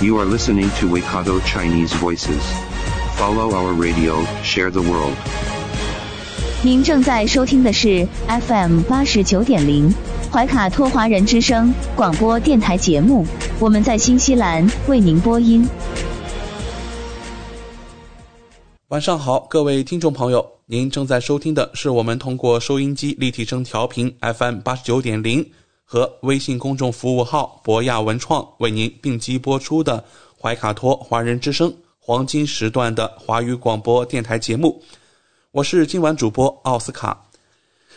You are listening to Waikato Chinese Voices. Follow our radio, share the world. 您正在收听的是 FM 八十九点零怀卡托华人之声广播电台节目，我们在新西兰为您播音。晚上好，各位听众朋友，您正在收听的是我们通过收音机立体声调频 FM 八十九点零和微信公众服务号博亚文创为您并机播出的怀卡托华人之声黄金时段的华语广播电台节目。我是今晚主播奥斯卡。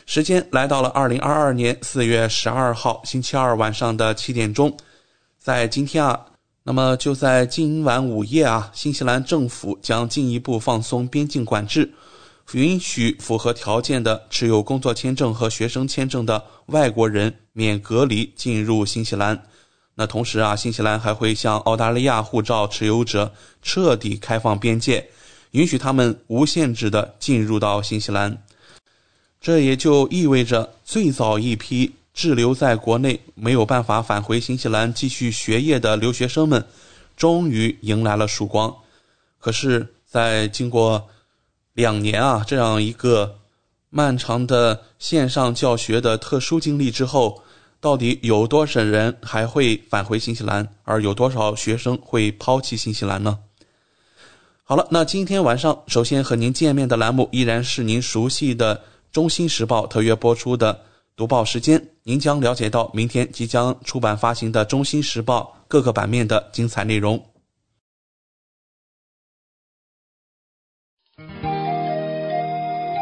时间来到了二零二二年四月十二号星期二晚上的七点钟，在今天啊。那么就在今晚午夜啊，新西兰政府将进一步放松边境管制，允许符合条件的持有工作签证和学生签证的外国人免隔离进入新西兰。那同时啊，新西兰还会向澳大利亚护照持有者彻底开放边界，允许他们无限制的进入到新西兰。这也就意味着最早一批。滞留在国内没有办法返回新西兰继续学业的留学生们，终于迎来了曙光。可是，在经过两年啊这样一个漫长的线上教学的特殊经历之后，到底有多少人还会返回新西兰，而有多少学生会抛弃新西兰呢？好了，那今天晚上首先和您见面的栏目依然是您熟悉的《中新时报》特约播出的。读报时间，您将了解到明天即将出版发行的《中新时报》各个版面的精彩内容。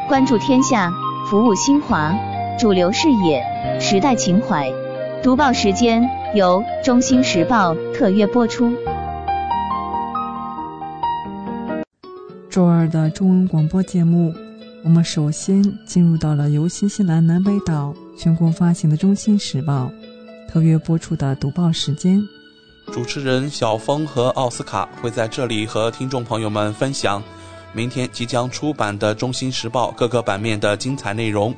关注天下，服务新华，主流视野，时代情怀。读报时间由《中新时报》特约播出。周二的中文广播节目。我们首先进入到了由新西兰南北岛全国发行的《中新时报》特约播出的读报时间。主持人小峰和奥斯卡会在这里和听众朋友们分享明天即将出版的《中新时报》各个版面的精彩内容。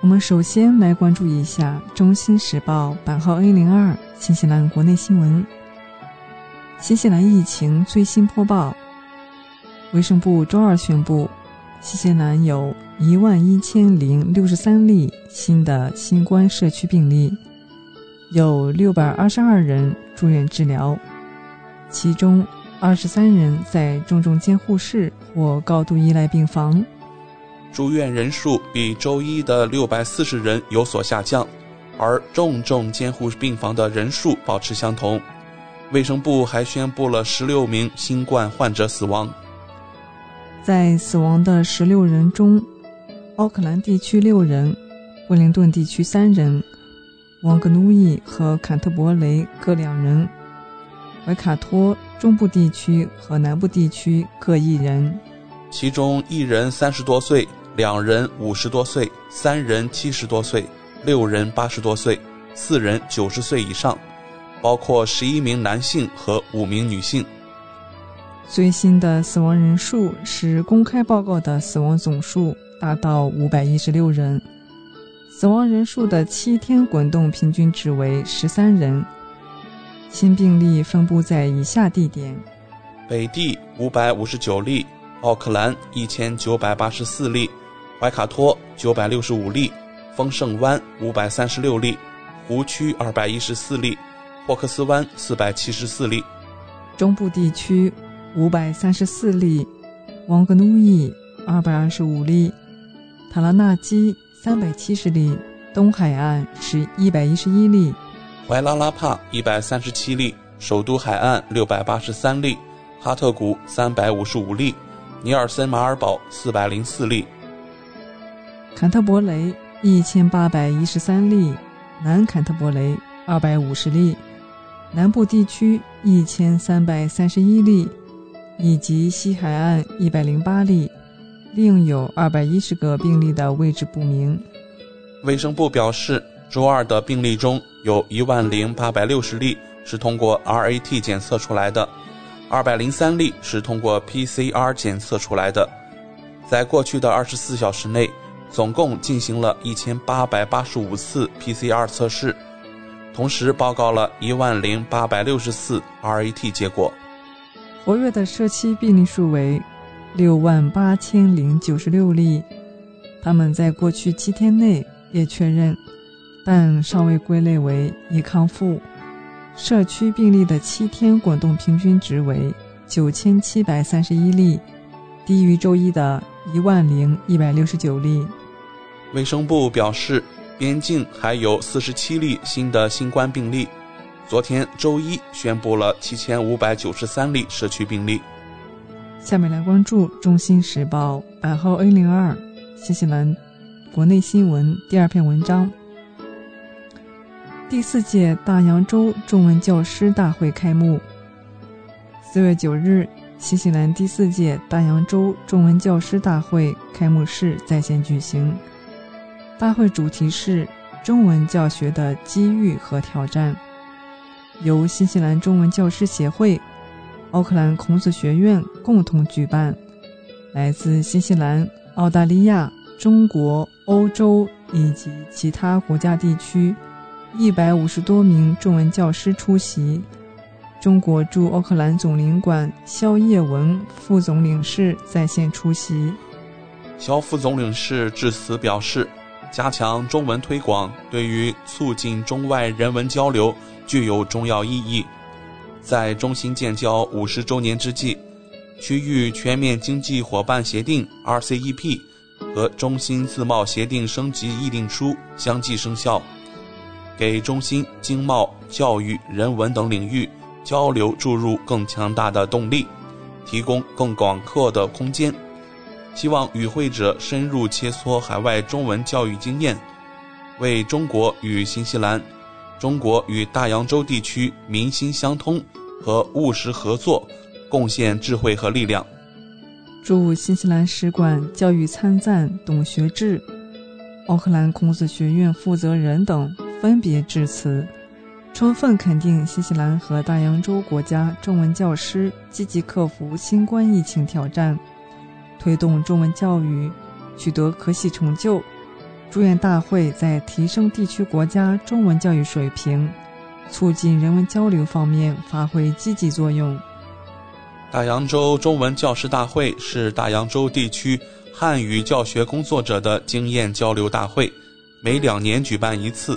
我们首先来关注一下《中新时报》版号 A 零二新西兰国内新闻。新西兰疫情最新播报：卫生部周二宣布。新西兰有一万一千零六十三例新的新冠社区病例，有六百二十二人住院治疗，其中二十三人在重症监护室或高度依赖病房。住院人数比周一的六百四十人有所下降，而重症监护病房的人数保持相同。卫生部还宣布了十六名新冠患者死亡。在死亡的十六人中，奥克兰地区六人，惠灵顿地区三人，王格努伊和坎特伯雷各两人，怀卡托中部地区和南部地区各一人。其中一人三十多岁，两人五十多岁，三人七十多岁，六人八十多岁，四人九十岁以上，包括十一名男性和五名女性。最新的死亡人数是公开报告的死亡总数达到五百一十六人，死亡人数的七天滚动平均值为十三人。新病例分布在以下地点：北地五百五十九例，奥克兰一千九百八十四例，怀卡托九百六十五例，丰盛湾五百三十六例，湖区二百一十四例，霍克斯湾四百七十四例。中部地区。五百三十四例，王格努伊二百二十五例，塔拉纳基三百七十例，东海岸是一百一十一例，怀拉拉帕一百三十七例，首都海岸六百八十三例，哈特谷三百五十五例，尼尔森马尔堡四百零四例，坎特伯雷一千八百一十三例，南坎特伯雷二百五十例，南部地区一千三百三十一例。以及西海岸一百零八例，另有二百一十个病例的位置不明。卫生部表示，周二的病例中有一万零八百六十例是通过 RAT 检测出来的，二百零三例是通过 PCR 检测出来的。在过去的二十四小时内，总共进行了一千八百八十五次 PCR 测试，同时报告了一万零八百六十四 RAT 结果。活跃的社区病例数为六万八千零九十六例，他们在过去七天内也确认，但尚未归类为已康复。社区病例的七天滚动平均值为九千七百三十一例，低于周一的一万零一百六十九例。卫生部表示，边境还有四十七例新的新冠病例。昨天周一宣布了七千五百九十三例社区病例。下面来关注《中新时报》版号 A 零二，新西兰国内新闻第二篇文章。第四届大洋洲中文教师大会开幕。四月九日，新西兰第四届大洋洲中文教师大会开幕式在线举行。大会主题是中文教学的机遇和挑战。由新西兰中文教师协会、奥克兰孔子学院共同举办，来自新西兰、澳大利亚、中国、欧洲以及其他国家地区一百五十多名中文教师出席。中国驻奥克兰总领馆肖叶文副总领事在线出席。肖副总领事致辞表示，加强中文推广对于促进中外人文交流。具有重要意义。在中新建交五十周年之际，区域全面经济伙伴协定 （RCEP） 和中新自贸协定升级议定书相继生效，给中心经贸、教育、人文等领域交流注入更强大的动力，提供更广阔的空间。希望与会者深入切磋海外中文教育经验，为中国与新西兰。中国与大洋洲地区民心相通和务实合作，贡献智慧和力量。驻新西兰使馆教育参赞董学志、奥克兰孔子学院负责人等分别致辞，充分肯定新西兰和大洋洲国家中文教师积极克服新冠疫情挑战，推动中文教育取得可喜成就。祝愿大会在提升地区国家中文教育水平、促进人文交流方面发挥积极作用。大洋洲中文教师大会是大洋洲地区汉语教学工作者的经验交流大会，每两年举办一次。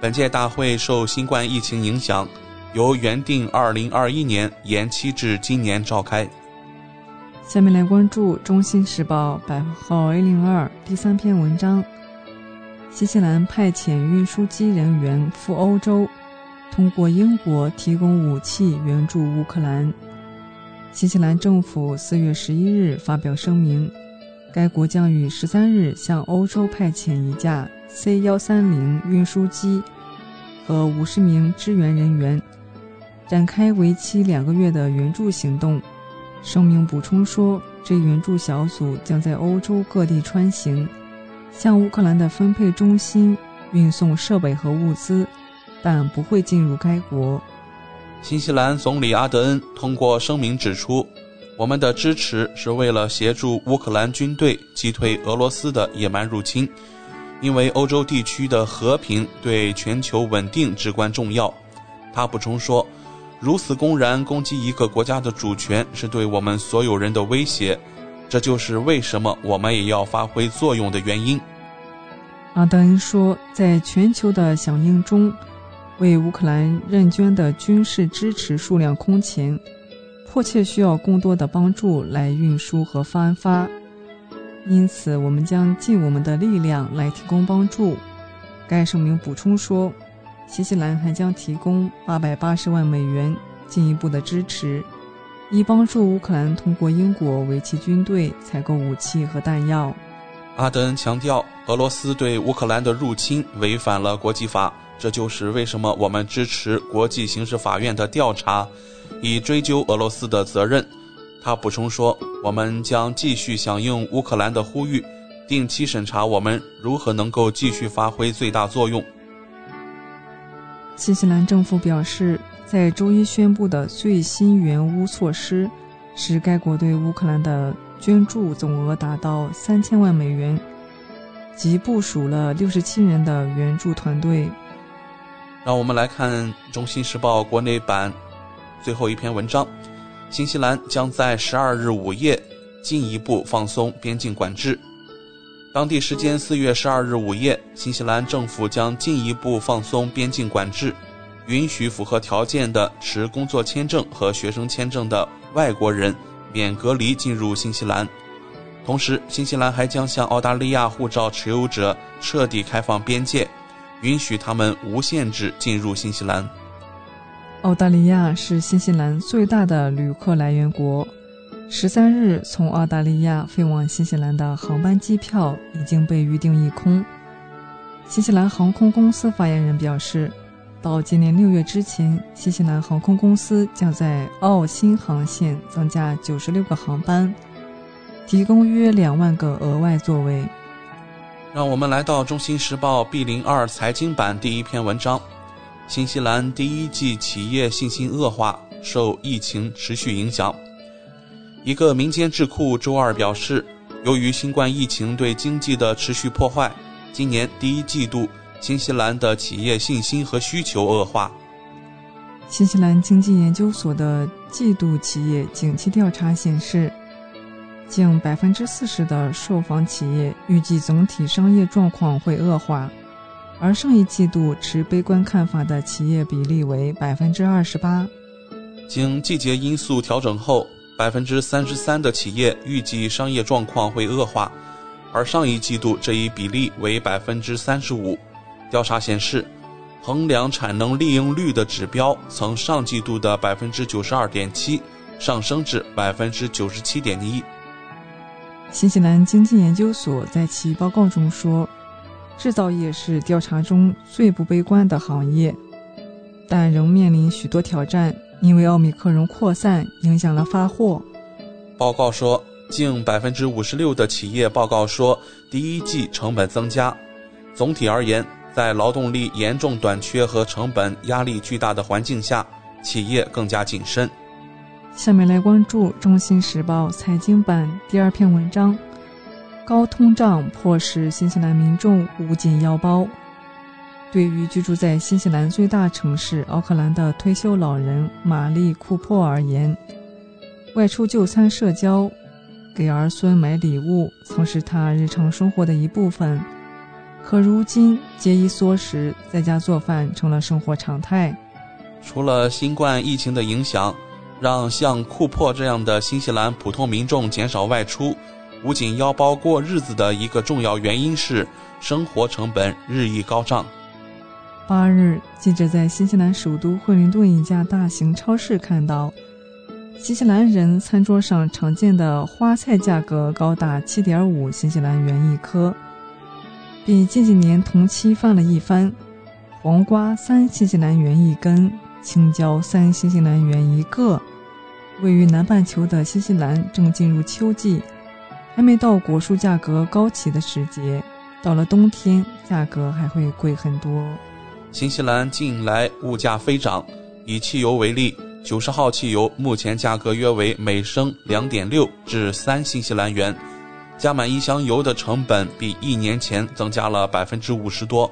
本届大会受新冠疫情影响，由原定2021年延期至今年召开。下面来关注《中新时报》百号 A 零二第三篇文章。新西兰派遣运输机人员赴欧洲，通过英国提供武器援助乌克兰。新西兰政府四月十一日发表声明，该国将于十三日向欧洲派遣一架 C 幺三零运输机和五十名支援人员，展开为期两个月的援助行动。声明补充说，这援助小组将在欧洲各地穿行。向乌克兰的分配中心运送设备和物资，但不会进入该国。新西兰总理阿德恩通过声明指出：“我们的支持是为了协助乌克兰军队击退俄罗斯的野蛮入侵，因为欧洲地区的和平对全球稳定至关重要。”他补充说：“如此公然攻击一个国家的主权是对我们所有人的威胁。”这就是为什么我们也要发挥作用的原因。阿德恩说，在全球的响应中，为乌克兰认捐的军事支持数量空前，迫切需要更多的帮助来运输和发发。因此，我们将尽我们的力量来提供帮助。该声明补充说，新西兰还将提供八百八十万美元进一步的支持。以帮助乌克兰通过英国为其军队采购武器和弹药。阿德恩强调，俄罗斯对乌克兰的入侵违反了国际法，这就是为什么我们支持国际刑事法院的调查，以追究俄罗斯的责任。他补充说：“我们将继续响应乌克兰的呼吁，定期审查我们如何能够继续发挥最大作用。”新西兰政府表示，在周一宣布的最新援乌措施，使该国对乌克兰的捐助总额达到三千万美元，即部署了六十七人的援助团队。让我们来看《中新时报》国内版最后一篇文章：新西兰将在十二日午夜进一步放松边境管制。当地时间四月十二日午夜，新西兰政府将进一步放松边境管制，允许符合条件的持工作签证和学生签证的外国人免隔离进入新西兰。同时，新西兰还将向澳大利亚护照持有者彻底开放边界，允许他们无限制进入新西兰。澳大利亚是新西兰最大的旅客来源国。十三日，从澳大利亚飞往新西兰的航班机票已经被预订一空。新西兰航空公司发言人表示，到今年六月之前，新西兰航空公司将在澳新航线增加九十六个航班，提供约两万个额外座位。让我们来到《中新时报》B 零二财经版第一篇文章：新西兰第一季企业信心恶化，受疫情持续影响。一个民间智库周二表示，由于新冠疫情对经济的持续破坏，今年第一季度新西兰的企业信心和需求恶化。新西兰经济研究所的季度企业景气调查显示，近百分之四十的受访企业预计总体商业状况会恶化，而上一季度持悲观看法的企业比例为百分之二十八。经季节因素调整后。百分之三十三的企业预计商业状况会恶化，而上一季度这一比例为百分之三十五。调查显示，衡量产能利用率的指标从上季度的百分之九十二点七上升至百分之九十七点一。新西兰经济研究所在其报告中说，制造业是调查中最不悲观的行业，但仍面临许多挑战。因为奥密克戎扩散影响了发货。报告说，近百分之五十六的企业报告说，第一季成本增加。总体而言，在劳动力严重短缺和成本压力巨大的环境下，企业更加谨慎。下面来关注《中新时报》财经版第二篇文章：高通胀迫使新西兰民众捂紧腰包。对于居住在新西兰最大城市奥克兰的退休老人玛丽·库珀而言，外出就餐、社交、给儿孙买礼物，曾是他日常生活的一部分。可如今节衣缩食，在家做饭成了生活常态。除了新冠疫情的影响，让像库珀这样的新西兰普通民众减少外出、捂紧腰包过日子的一个重要原因是生活成本日益高涨。八日，记者在新西兰首都惠灵顿一家大型超市看到，新西兰人餐桌上常见的花菜价格高达七点五新西兰元一颗，比近几年同期翻了一番。黄瓜三新西兰元一根，青椒三新西兰元一个。位于南半球的新西兰正进入秋季，还没到果蔬价格高起的时节，到了冬天，价格还会贵很多。新西兰近来物价飞涨，以汽油为例，九十号汽油目前价格约为每升两点六至三新西兰元，加满一箱油的成本比一年前增加了百分之五十多。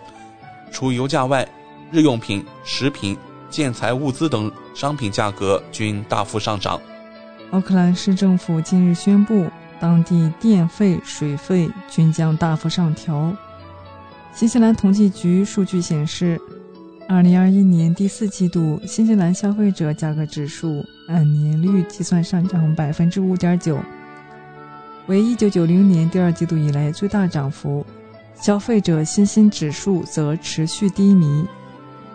除油价外，日用品、食品、建材物资等商品价格均大幅上涨。奥克兰市政府近日宣布，当地电费、水费均将大幅上调。新西兰统计局数据显示，2021年第四季度新西兰消费者价格指数按年率计算上涨5.9%，为1990年第二季度以来最大涨幅。消费者信心指数则持续低迷。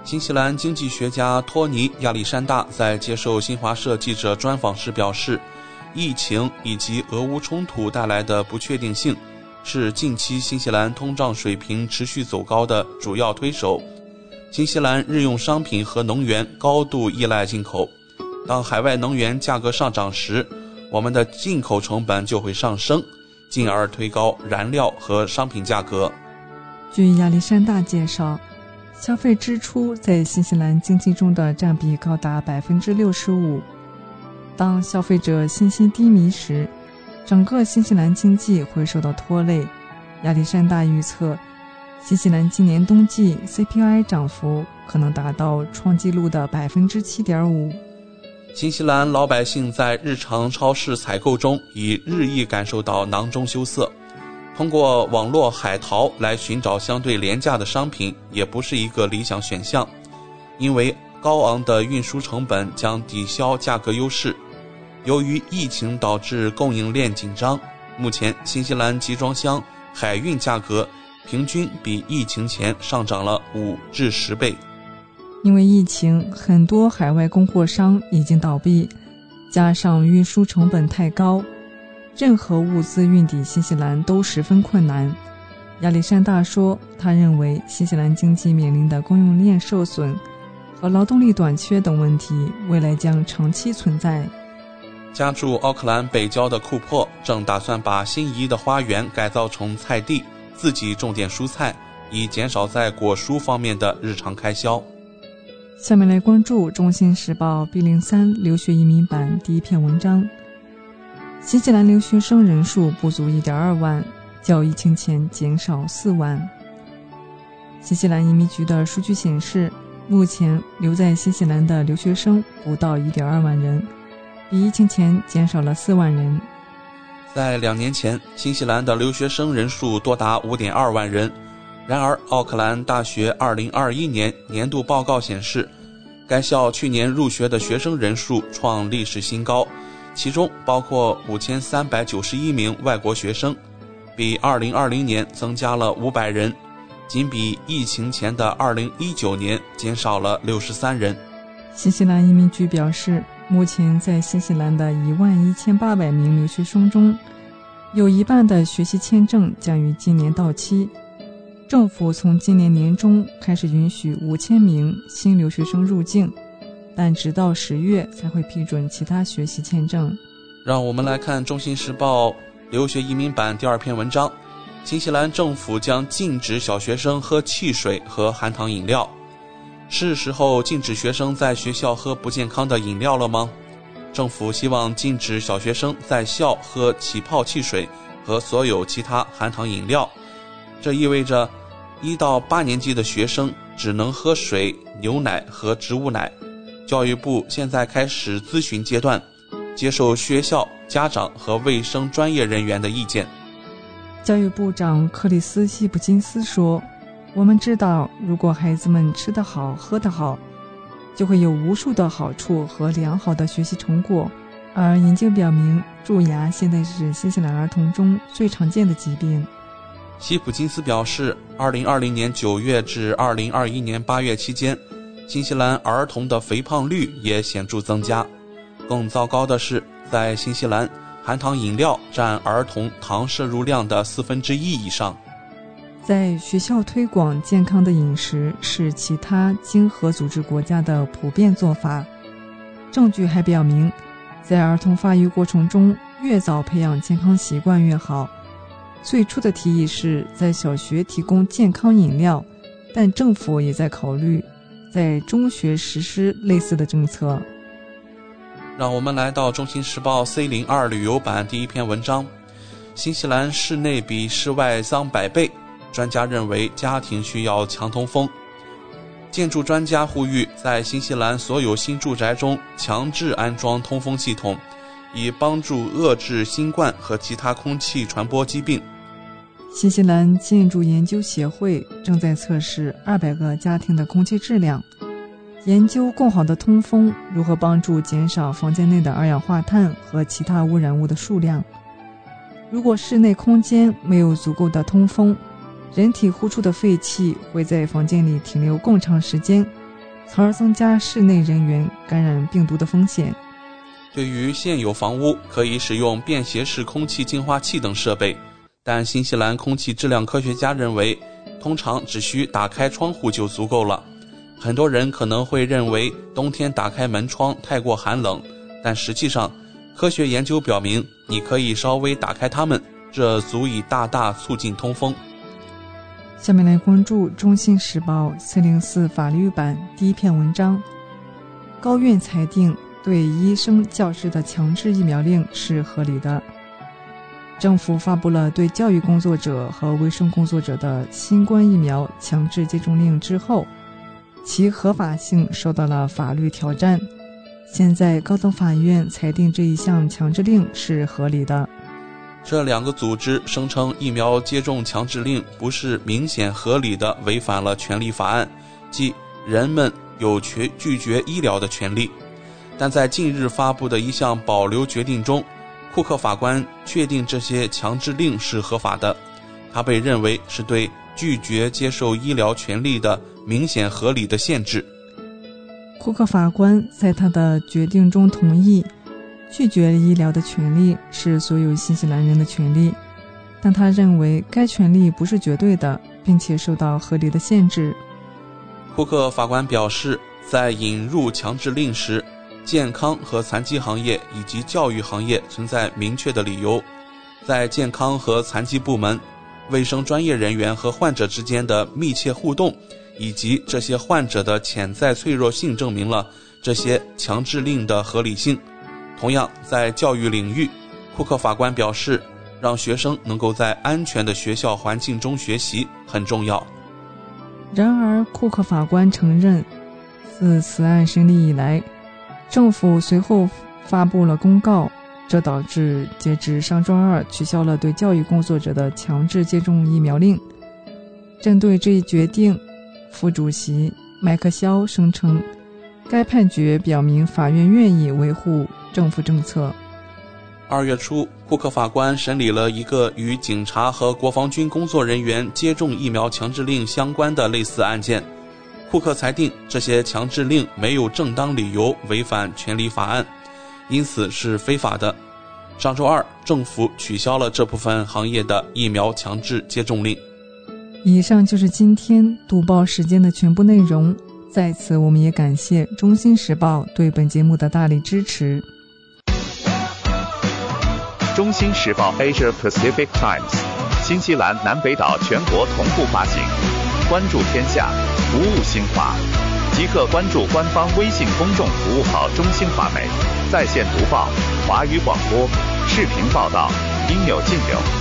新西兰经济学家托尼·亚历山大在接受新华社记者专访时表示，疫情以及俄乌冲突带来的不确定性。是近期新西兰通胀水平持续走高的主要推手。新西兰日用商品和能源高度依赖进口，当海外能源价格上涨时，我们的进口成本就会上升，进而推高燃料和商品价格。据亚历山大介绍，消费支出在新西兰经济中的占比高达百分之六十五。当消费者信心低迷时，整个新西兰经济会受到拖累。亚历山大预测，新西兰今年冬季 CPI 涨幅可能达到创纪录的百分之七点五。新西兰老百姓在日常超市采购中已日益感受到囊中羞涩。通过网络海淘来寻找相对廉价的商品，也不是一个理想选项，因为高昂的运输成本将抵消价格优势。由于疫情导致供应链紧张，目前新西兰集装箱海运价格平均比疫情前上涨了五至十倍。因为疫情，很多海外供货商已经倒闭，加上运输成本太高。任何物资运抵新西兰都十分困难，亚历山大说：“他认为新西兰经济面临的供应链受损和劳动力短缺等问题，未来将长期存在。”家住奥克兰北郊的库珀正打算把心仪的花园改造成菜地，自己种点蔬菜，以减少在果蔬方面的日常开销。下面来关注《中新时报》B 零三留学移民版第一篇文章。新西兰留学生人数不足1.2万，较疫情前减少4万。新西兰移民局的数据显示，目前留在新西兰的留学生不到1.2万人，比疫情前减少了4万人。在两年前，新西兰的留学生人数多达5.2万人。然而，奥克兰大学2021年年度报告显示，该校去年入学的学生人数创历史新高。其中包括五千三百九十一名外国学生，比二零二零年增加了五百人，仅比疫情前的2019年减少了六十三人。新西兰移民局表示，目前在新西兰的一万一千八百名留学生中，有一半的学习签证将于今年到期。政府从今年年中开始允许五千名新留学生入境。但直到十月才会批准其他学习签证。让我们来看《中新时报》留学移民版第二篇文章：新西兰政府将禁止小学生喝汽水和含糖饮料，是时候禁止学生在学校喝不健康的饮料了吗？政府希望禁止小学生在校喝起泡汽水和所有其他含糖饮料，这意味着一到八年级的学生只能喝水、牛奶和植物奶。教育部现在开始咨询阶段，接受学校、家长和卫生专业人员的意见。教育部长克里斯西普金斯说：“我们知道，如果孩子们吃得好、喝得好，就会有无数的好处和良好的学习成果。而研究表明，蛀牙现在是新西兰儿童中最常见的疾病。”西普金斯表示，2020年9月至2021年8月期间。新西兰儿童的肥胖率也显著增加。更糟糕的是，在新西兰，含糖饮料占儿童糖摄入量的四分之一以上。在学校推广健康的饮食是其他经合组织国家的普遍做法。证据还表明，在儿童发育过程中，越早培养健康习惯越好。最初的提议是在小学提供健康饮料，但政府也在考虑。在中学实施类似的政策。让我们来到《中新时报》C 零二旅游版第一篇文章：新西兰室内比室外脏百倍，专家认为家庭需要强通风。建筑专家呼吁在新西兰所有新住宅中强制安装通风系统，以帮助遏制新冠和其他空气传播疾病。新西兰建筑研究协会正在测试二百个家庭的空气质量，研究更好的通风如何帮助减少房间内的二氧化碳和其他污染物的数量。如果室内空间没有足够的通风，人体呼出的废气会在房间里停留更长时间，从而增加室内人员感染病毒的风险。对于现有房屋，可以使用便携式空气净化器等设备。但新西兰空气质量科学家认为，通常只需打开窗户就足够了。很多人可能会认为冬天打开门窗太过寒冷，但实际上，科学研究表明，你可以稍微打开它们，这足以大大促进通风。下面来关注《中新时报》四零四法律版第一篇文章：高院裁定对医生、教师的强制疫苗令是合理的。政府发布了对教育工作者和卫生工作者的新冠疫苗强制接种令之后，其合法性受到了法律挑战。现在高等法院裁定这一项强制令是合理的。这两个组织声称疫苗接种强制令不是明显合理的违反了权利法案，即人们有权拒绝医疗的权利。但在近日发布的一项保留决定中，库克法官确定这些强制令是合法的，他被认为是对拒绝接受医疗权利的明显合理的限制。库克法官在他的决定中同意，拒绝医疗的权利是所有新西兰人的权利，但他认为该权利不是绝对的，并且受到合理的限制。库克法官表示，在引入强制令时。健康和残疾行业以及教育行业存在明确的理由，在健康和残疾部门、卫生专业人员和患者之间的密切互动，以及这些患者的潜在脆弱性，证明了这些强制令的合理性。同样，在教育领域，库克法官表示，让学生能够在安全的学校环境中学习很重要。然而，库克法官承认，自此案审理以来。政府随后发布了公告，这导致截至上周二取消了对教育工作者的强制接种疫苗令。针对这一决定，副主席麦克肖声称，该判决表明法院愿意维护政府政策。二月初，库克法官审理了一个与警察和国防军工作人员接种疫苗强制令相关的类似案件。库克裁定这些强制令没有正当理由违反权利法案，因此是非法的。上周二，政府取消了这部分行业的疫苗强制接种令。以上就是今天读报时间的全部内容。在此，我们也感谢《中新时报》对本节目的大力支持。《中新时报 Asia Pacific Times》，新西兰南北岛全国同步发行。关注天下。服务新华，即刻关注官方微信公众服务号“中新华媒”，在线读报、华语广播、视频报道，应有尽有。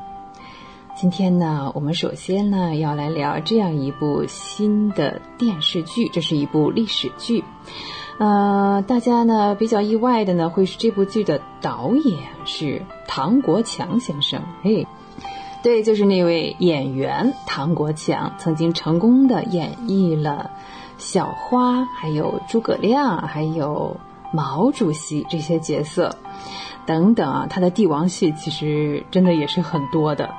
今天呢，我们首先呢要来聊这样一部新的电视剧，这是一部历史剧。呃，大家呢比较意外的呢，会是这部剧的导演是唐国强先生。嘿，对，就是那位演员唐国强，曾经成功的演绎了小花、还有诸葛亮、还有毛主席这些角色等等啊。他的帝王戏其实真的也是很多的。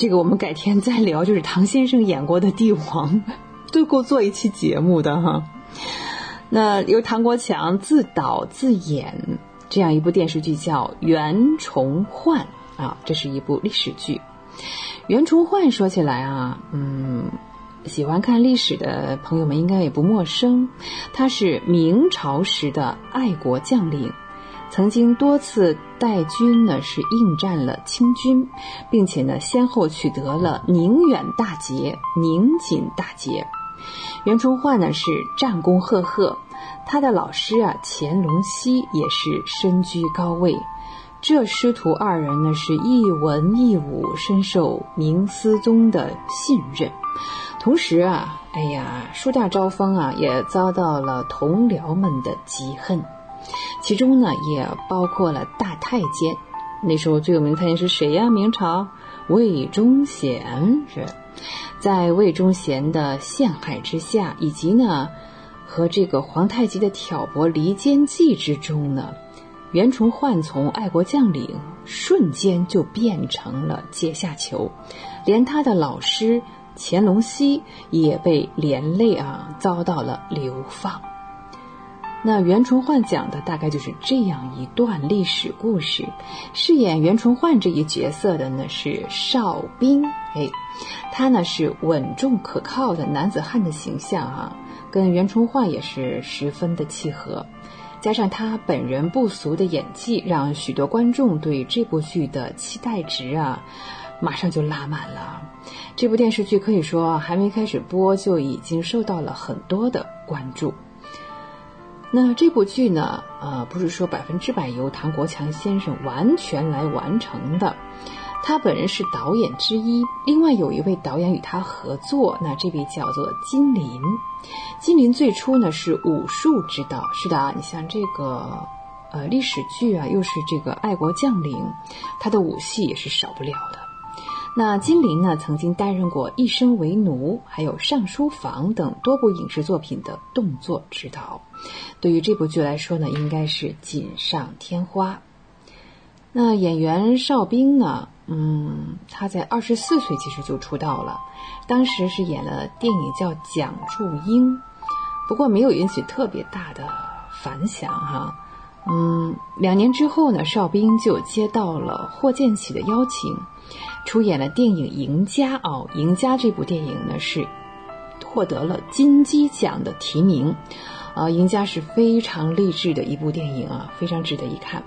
这个我们改天再聊。就是唐先生演过的帝王，都够做一期节目的哈。那由唐国强自导自演这样一部电视剧叫《袁崇焕》啊，这是一部历史剧。袁崇焕说起来啊，嗯，喜欢看历史的朋友们应该也不陌生，他是明朝时的爱国将领。曾经多次带军呢，是应战了清军，并且呢，先后取得了宁远大捷、宁锦大捷。袁崇焕呢是战功赫赫，他的老师啊乾隆熙也是身居高位。这师徒二人呢是一文一武，深受明思宗的信任。同时啊，哎呀，树大招风啊，也遭到了同僚们的嫉恨。其中呢，也包括了大太监。那时候最有名的太监是谁呀？明朝魏忠贤是，在魏忠贤的陷害之下，以及呢和这个皇太极的挑拨离间计之中呢，袁崇焕从爱国将领瞬间就变成了阶下囚，连他的老师乾隆熙也被连累啊，遭到了流放。那袁崇焕讲的大概就是这样一段历史故事。饰演袁崇焕这一角色的呢是邵兵，哎，他呢是稳重可靠的男子汉的形象啊，跟袁崇焕也是十分的契合。加上他本人不俗的演技，让许多观众对这部剧的期待值啊，马上就拉满了。这部电视剧可以说还没开始播就已经受到了很多的关注。那这部剧呢？呃，不是说百分之百由唐国强先生完全来完成的，他本人是导演之一，另外有一位导演与他合作，那这位叫做金林。金林最初呢是武术指导，是的啊，你像这个，呃，历史剧啊，又是这个爱国将领，他的武戏也是少不了的。那金陵呢，曾经担任过《一生为奴》还有《上书房》等多部影视作品的动作指导，对于这部剧来说呢，应该是锦上添花。那演员邵兵呢，嗯，他在二十四岁其实就出道了，当时是演了电影叫《蒋祝英》，不过没有引起特别大的反响哈。嗯，两年之后呢，邵兵就接到了霍建起的邀请。出演了电影《赢家》哦，《赢家》这部电影呢是获得了金鸡奖的提名，啊，《赢家》是非常励志的一部电影啊，非常值得一看。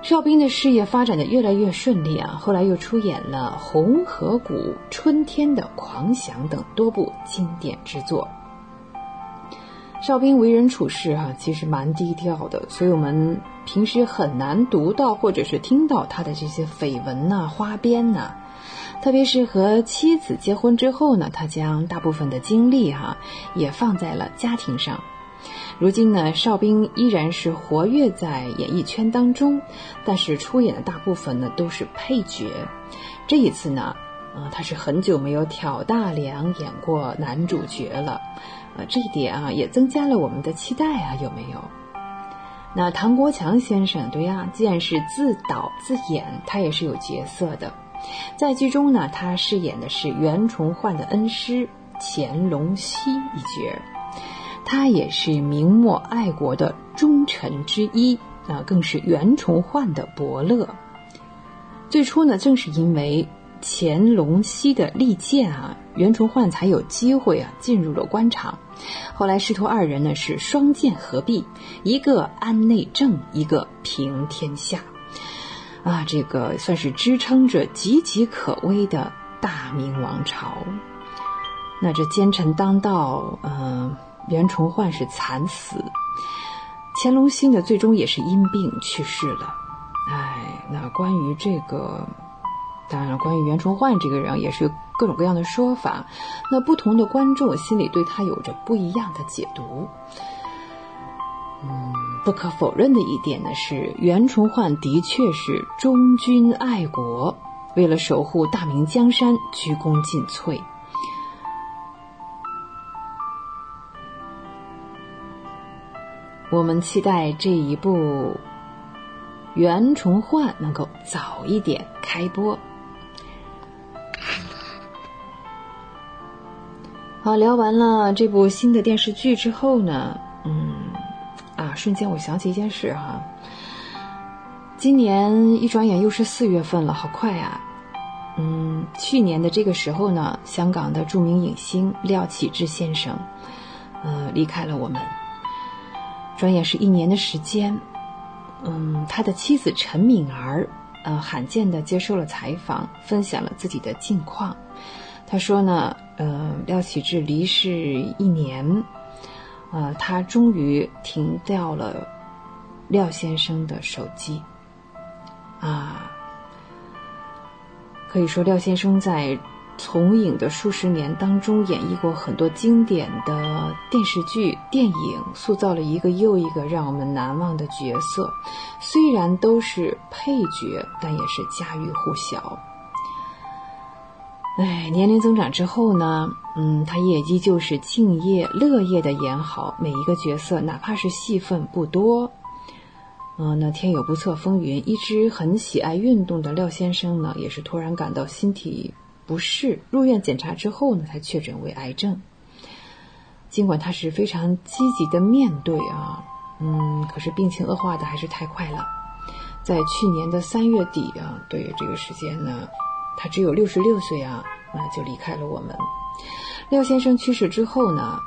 邵兵的事业发展的越来越顺利啊，后来又出演了《红河谷》《春天的狂想》等多部经典之作。邵兵为人处事啊，其实蛮低调的，所以我们。平时很难读到或者是听到他的这些绯闻呐、花边呐，特别是和妻子结婚之后呢，他将大部分的精力哈也放在了家庭上。如今呢，邵兵依然是活跃在演艺圈当中，但是出演的大部分呢都是配角。这一次呢，呃，他是很久没有挑大梁演过男主角了，呃，这一点啊也增加了我们的期待啊，有没有？那唐国强先生，对呀，既然是自导自演，他也是有角色的。在剧中呢，他饰演的是袁崇焕的恩师乾隆熙一角，他也是明末爱国的忠臣之一，啊，更是袁崇焕的伯乐。最初呢，正是因为乾隆熙的力荐啊，袁崇焕才有机会啊进入了官场。后来师徒二人呢是双剑合璧，一个安内政，一个平天下，啊，这个算是支撑着岌岌可危的大明王朝。那这奸臣当道，嗯，袁崇焕是惨死，乾隆熙呢最终也是因病去世了。哎，那关于这个。当然了，关于袁崇焕这个人也是有各种各样的说法，那不同的观众心里对他有着不一样的解读。嗯，不可否认的一点呢是，袁崇焕的确是忠君爱国，为了守护大明江山，鞠躬尽瘁。我们期待这一部袁崇焕能够早一点开播。好，聊完了这部新的电视剧之后呢，嗯，啊，瞬间我想起一件事哈，今年一转眼又是四月份了，好快呀！嗯，去年的这个时候呢，香港的著名影星廖启智先生，呃，离开了我们。转眼是一年的时间，嗯，他的妻子陈敏儿，呃，罕见的接受了采访，分享了自己的近况。他说呢，呃，廖启智离世一年，呃，他终于停掉了廖先生的手机，啊。可以说，廖先生在从影的数十年当中，演绎过很多经典的电视剧、电影，塑造了一个又一个让我们难忘的角色。虽然都是配角，但也是家喻户晓。哎，年龄增长之后呢，嗯，他也依旧是敬业乐业的演好每一个角色，哪怕是戏份不多。嗯，那天有不测风云，一直很喜爱运动的廖先生呢，也是突然感到身体不适，入院检查之后呢，才确诊为癌症。尽管他是非常积极的面对啊，嗯，可是病情恶化的还是太快了。在去年的三月底啊，对于这个时间呢，他只有六十六岁啊，那就离开了我们。廖先生去世之后呢？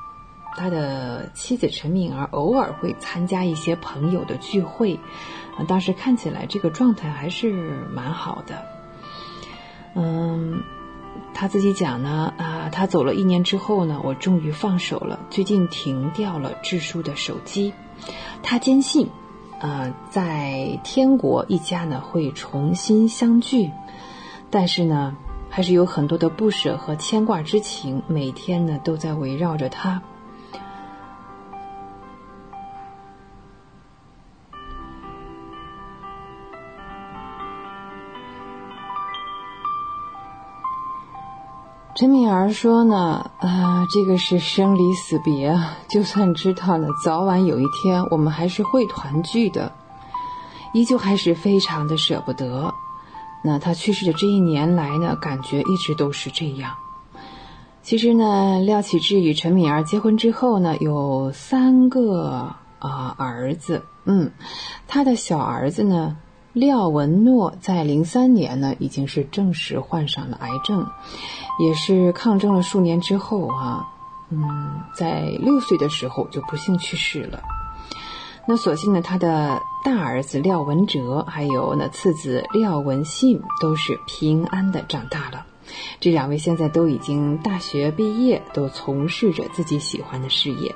他的妻子陈敏儿偶尔会参加一些朋友的聚会，啊，当时看起来这个状态还是蛮好的。嗯，他自己讲呢，啊，他走了一年之后呢，我终于放手了，最近停掉了智叔的手机。他坚信，啊，在天国一家呢会重新相聚，但是呢，还是有很多的不舍和牵挂之情，每天呢都在围绕着他。陈敏儿说呢，啊，这个是生离死别啊，就算知道了，早晚有一天我们还是会团聚的，依旧还是非常的舍不得。那他去世的这一年来呢，感觉一直都是这样。其实呢，廖启智与陈敏儿结婚之后呢，有三个啊儿子，嗯，他的小儿子呢。廖文诺在零三年呢，已经是正式患上了癌症，也是抗争了数年之后啊，嗯，在六岁的时候就不幸去世了。那所幸呢，他的大儿子廖文哲，还有那次子廖文信，都是平安的长大了。这两位现在都已经大学毕业，都从事着自己喜欢的事业。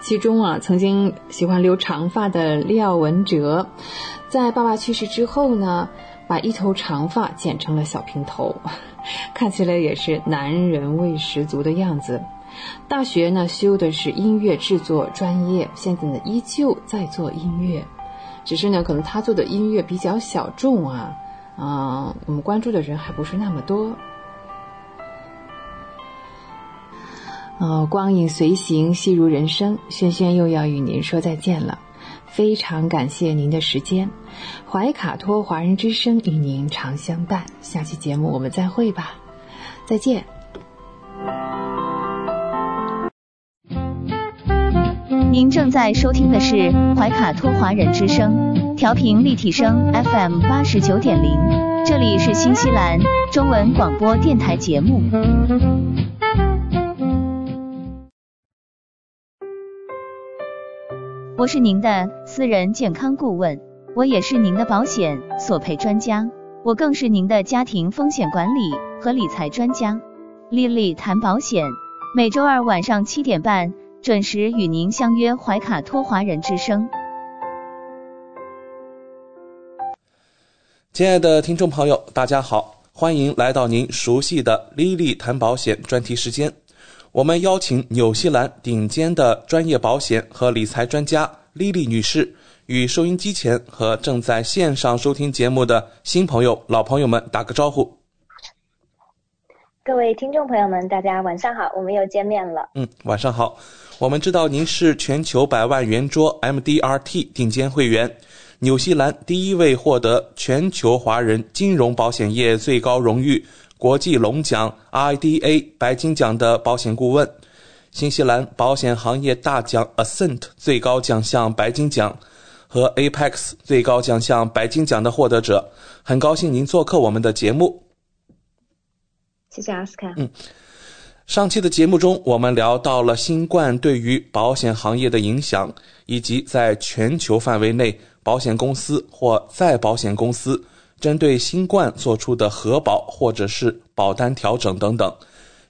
其中啊，曾经喜欢留长发的廖文哲，在爸爸去世之后呢，把一头长发剪成了小平头，看起来也是男人味十足的样子。大学呢修的是音乐制作专业，现在呢依旧在做音乐，只是呢可能他做的音乐比较小众啊，啊，我们关注的人还不是那么多。哦，光影随行，戏如人生。轩轩又要与您说再见了，非常感谢您的时间。怀卡托华人之声与您常相伴，下期节目我们再会吧，再见。您正在收听的是怀卡托华人之声，调频立体声 FM 八十九点零，这里是新西兰中文广播电台节目。我是您的私人健康顾问，我也是您的保险索赔专家，我更是您的家庭风险管理和理财专家。丽丽谈保险，每周二晚上七点半准时与您相约怀卡托华人之声。亲爱的听众朋友，大家好，欢迎来到您熟悉的丽丽谈保险专题时间。我们邀请纽西兰顶尖的专业保险和理财专家莉莉女士，与收音机前和正在线上收听节目的新朋友、老朋友们打个招呼。各位听众朋友们，大家晚上好，我们又见面了。嗯，晚上好。我们知道您是全球百万圆桌 MDRT 顶尖会员，纽西兰第一位获得全球华人金融保险业最高荣誉国际龙奖 IDA 白金奖的保险顾问，新西兰保险行业大奖 Ascent 最高奖项白金奖和 Apex 最高奖项白金奖的获得者。很高兴您做客我们的节目。谢谢阿斯卡。嗯，上期的节目中，我们聊到了新冠对于保险行业的影响，以及在全球范围内。保险公司或再保险公司针对新冠做出的核保或者是保单调整等等。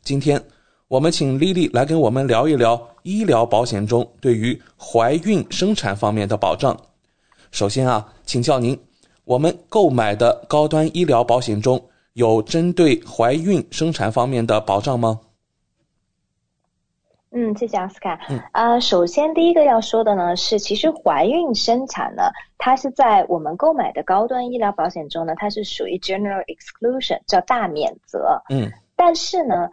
今天我们请丽丽来跟我们聊一聊医疗保险中对于怀孕生产方面的保障。首先啊，请教您，我们购买的高端医疗保险中有针对怀孕生产方面的保障吗？嗯，谢谢奥斯卡。嗯，呃，首先第一个要说的呢是，其实怀孕生产呢，它是在我们购买的高端医疗保险中呢，它是属于 general exclusion，叫大免责。嗯，但是呢，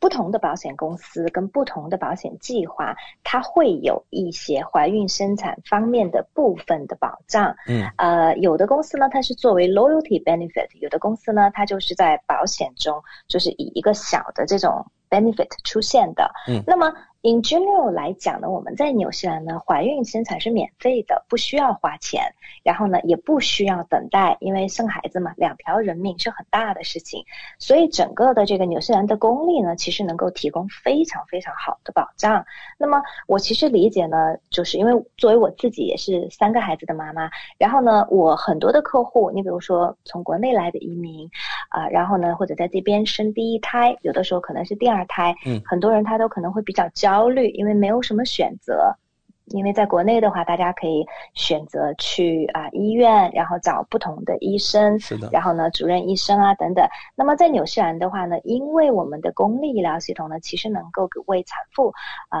不同的保险公司跟不同的保险计划，它会有一些怀孕生产方面的部分的保障。嗯，呃，有的公司呢，它是作为 loyalty benefit；有的公司呢，它就是在保险中，就是以一个小的这种。Benefit 出现的，嗯，那么 in general 来讲呢，我们在纽西兰呢，怀孕生产是免费的，不需要花钱，然后呢，也不需要等待，因为生孩子嘛，两条人命是很大的事情，所以整个的这个纽西兰的公立呢，其实能够提供非常非常好的保障。那么我其实理解呢，就是因为作为我自己也是三个孩子的妈妈，然后呢，我很多的客户，你比如说从国内来的移民啊，然后呢，或者在这边生第一胎，有的时候可能是第二。胎，嗯，很多人他都可能会比较焦虑，因为没有什么选择。因为在国内的话，大家可以选择去啊医院，然后找不同的医生，是的，然后呢，主任医生啊等等。那么在纽西兰的话呢，因为我们的公立医疗系统呢，其实能够为产妇啊。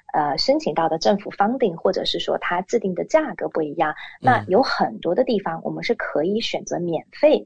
呃，申请到的政府 funding 或者是说它制定的价格不一样，那有很多的地方我们是可以选择免费。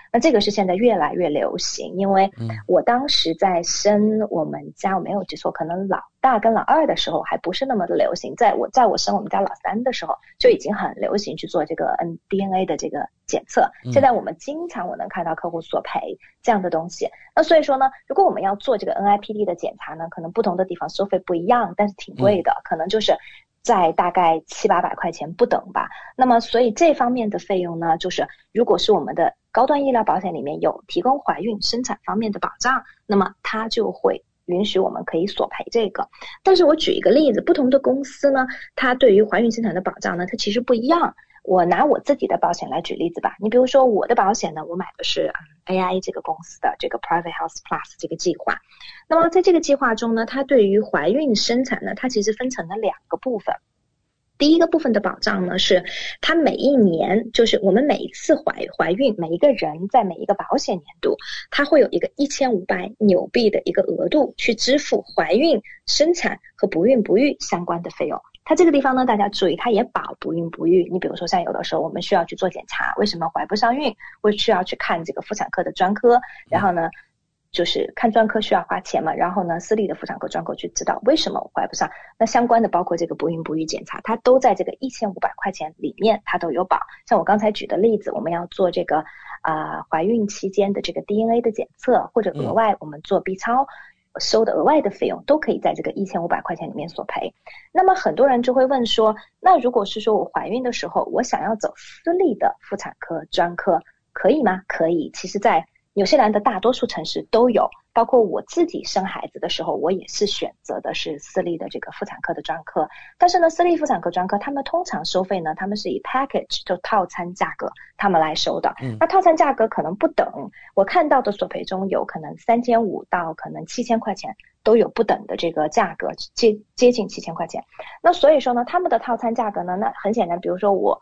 那这个是现在越来越流行，因为我当时在生我们家，我没有记错，可能老大跟老二的时候还不是那么的流行。在我在我生我们家老三的时候，就已经很流行去做这个 N DNA 的这个检测。现在我们经常我能看到客户索赔这样的东西。那所以说呢，如果我们要做这个 NIPD 的检查呢，可能不同的地方收费不一样，但是挺贵的，可能就是在大概七八百块钱不等吧。那么所以这方面的费用呢，就是如果是我们的。高端医疗保险里面有提供怀孕生产方面的保障，那么它就会允许我们可以索赔这个。但是我举一个例子，不同的公司呢，它对于怀孕生产的保障呢，它其实不一样。我拿我自己的保险来举例子吧。你比如说我的保险呢，我买的是 AI 这个公司的这个 Private Health Plus 这个计划。那么在这个计划中呢，它对于怀孕生产呢，它其实分成了两个部分。第一个部分的保障呢，是它每一年，就是我们每一次怀怀孕，每一个人在每一个保险年度，它会有一个一千五百纽币的一个额度去支付怀孕、生产和不孕不育相关的费用。它这个地方呢，大家注意，它也保不孕不育。你比如说像有的时候我们需要去做检查，为什么怀不上孕，会需要去看这个妇产科的专科，然后呢？就是看专科需要花钱嘛，然后呢，私立的妇产科专科去知道为什么我怀不上，那相关的包括这个不孕不育检查，它都在这个一千五百块钱里面，它都有保。像我刚才举的例子，我们要做这个啊怀孕期间的这个 DNA 的检测，或者额外我们做 B 超收的额外的费用，都可以在这个一千五百块钱里面索赔。那么很多人就会问说，那如果是说我怀孕的时候，我想要走私立的妇产科专科，可以吗？可以。其实，在纽西兰的大多数城市都有，包括我自己生孩子的时候，我也是选择的是私立的这个妇产科的专科。但是呢，私立妇产科专科他们通常收费呢，他们是以 package 就套餐价格他们来收的。那套餐价格可能不等，我看到的索赔中有可能三千五到可能七千块钱都有不等的这个价格，接接近七千块钱。那所以说呢，他们的套餐价格呢，那很显然，比如说我。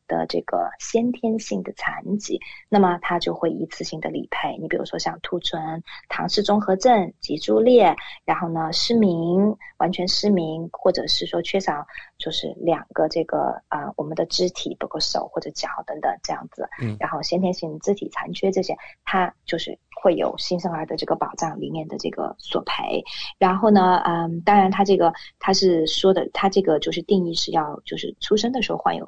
的这个先天性的残疾，那么它就会一次性的理赔。你比如说像兔唇、唐氏综合症、脊柱裂，然后呢失明、完全失明，或者是说缺少就是两个这个啊我们的肢体，包括手或者脚等等这样子。嗯。然后先天性肢体残缺这些，它就是会有新生儿的这个保障里面的这个索赔。然后呢，嗯，当然它这个它是说的，它这个就是定义是要就是出生的时候患有。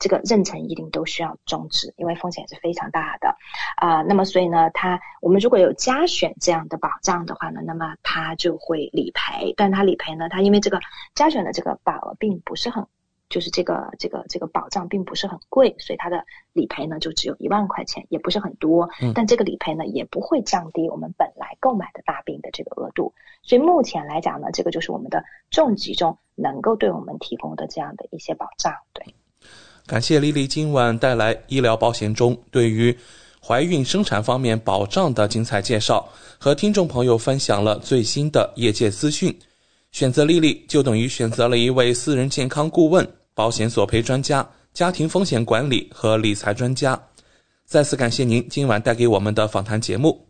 这个妊娠一定都需要终止，因为风险是非常大的啊。那么所以呢，它我们如果有加选这样的保障的话呢，那么它就会理赔。但它理赔呢，它因为这个加选的这个保额并不是很，就是这个这个这个保障并不是很贵，所以它的理赔呢就只有一万块钱，也不是很多。但这个理赔呢也不会降低我们本来购买的大病的这个额度。所以目前来讲呢，这个就是我们的重疾中能够对我们提供的这样的一些保障，对。感谢丽丽今晚带来医疗保险中对于怀孕生产方面保障的精彩介绍，和听众朋友分享了最新的业界资讯。选择丽丽就等于选择了一位私人健康顾问、保险索赔专家、家庭风险管理和理财专家。再次感谢您今晚带给我们的访谈节目。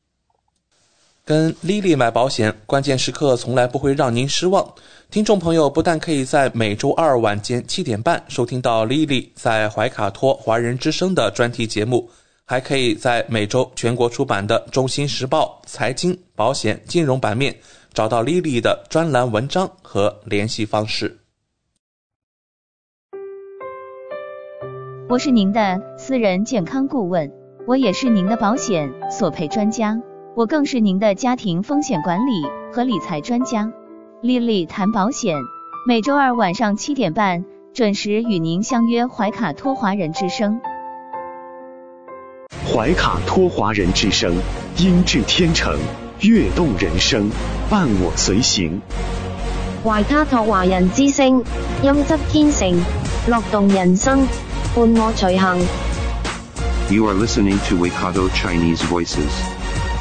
跟 Lily 买保险，关键时刻从来不会让您失望。听众朋友不但可以在每周二晚间七点半收听到 Lily 在怀卡托华人之声的专题节目，还可以在每周全国出版的《中心时报》财经、保险、金融版面找到 Lily 的专栏文章和联系方式。我是您的私人健康顾问，我也是您的保险索赔专家。我更是您的家庭风险管理和理财专家，丽丽谈保险，每周二晚上七点半准时与您相约怀卡托华人之声。怀卡托华人之声，音质天成，悦动人生，伴我随行。怀卡托华人之声，音质天成，乐动人生，伴我随行。You are listening to Waikato Chinese Voices.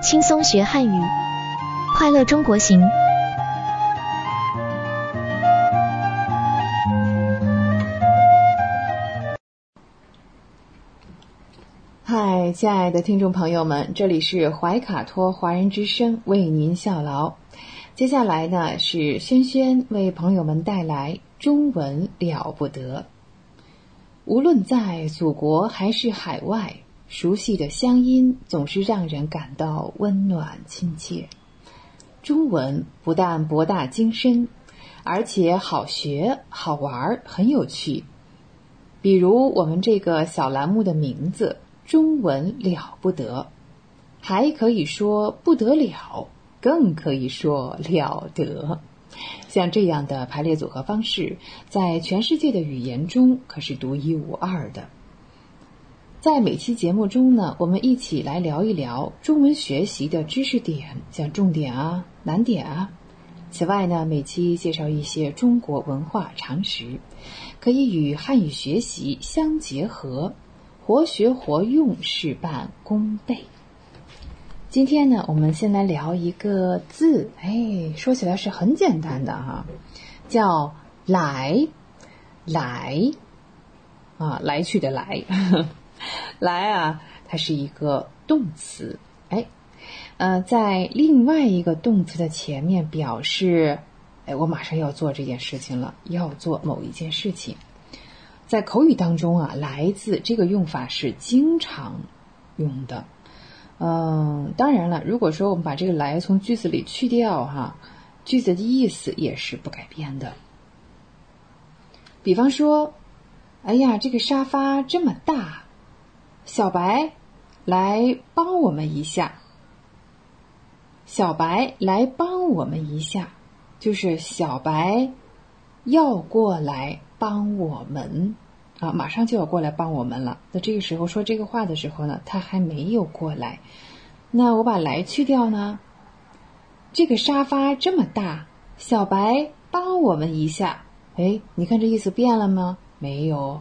轻松学汉语，快乐中国行。嗨，亲爱的听众朋友们，这里是怀卡托华人之声为您效劳。接下来呢，是轩轩为朋友们带来中文了不得。无论在祖国还是海外，熟悉的乡音总是让人感到温暖亲切。中文不但博大精深，而且好学、好玩、很有趣。比如我们这个小栏目的名字“中文了不得”，还可以说不得了。更可以说了得，像这样的排列组合方式，在全世界的语言中可是独一无二的。在每期节目中呢，我们一起来聊一聊中文学习的知识点，像重点啊、难点啊。此外呢，每期介绍一些中国文化常识，可以与汉语学习相结合，活学活用，事半功倍。今天呢，我们先来聊一个字，哎，说起来是很简单的哈，叫“来”，来，啊，来去的来，来啊，它是一个动词，哎，呃，在另外一个动词的前面表示，哎，我马上要做这件事情了，要做某一件事情，在口语当中啊，“来自”这个用法是经常用的。嗯，当然了，如果说我们把这个“来”从句子里去掉，哈，句子的意思也是不改变的。比方说，哎呀，这个沙发这么大，小白，来帮我们一下。小白来帮我们一下，就是小白要过来帮我们。啊，马上就要过来帮我们了。那这个时候说这个话的时候呢，他还没有过来。那我把来去掉呢？这个沙发这么大，小白帮我们一下。哎，你看这意思变了吗？没有，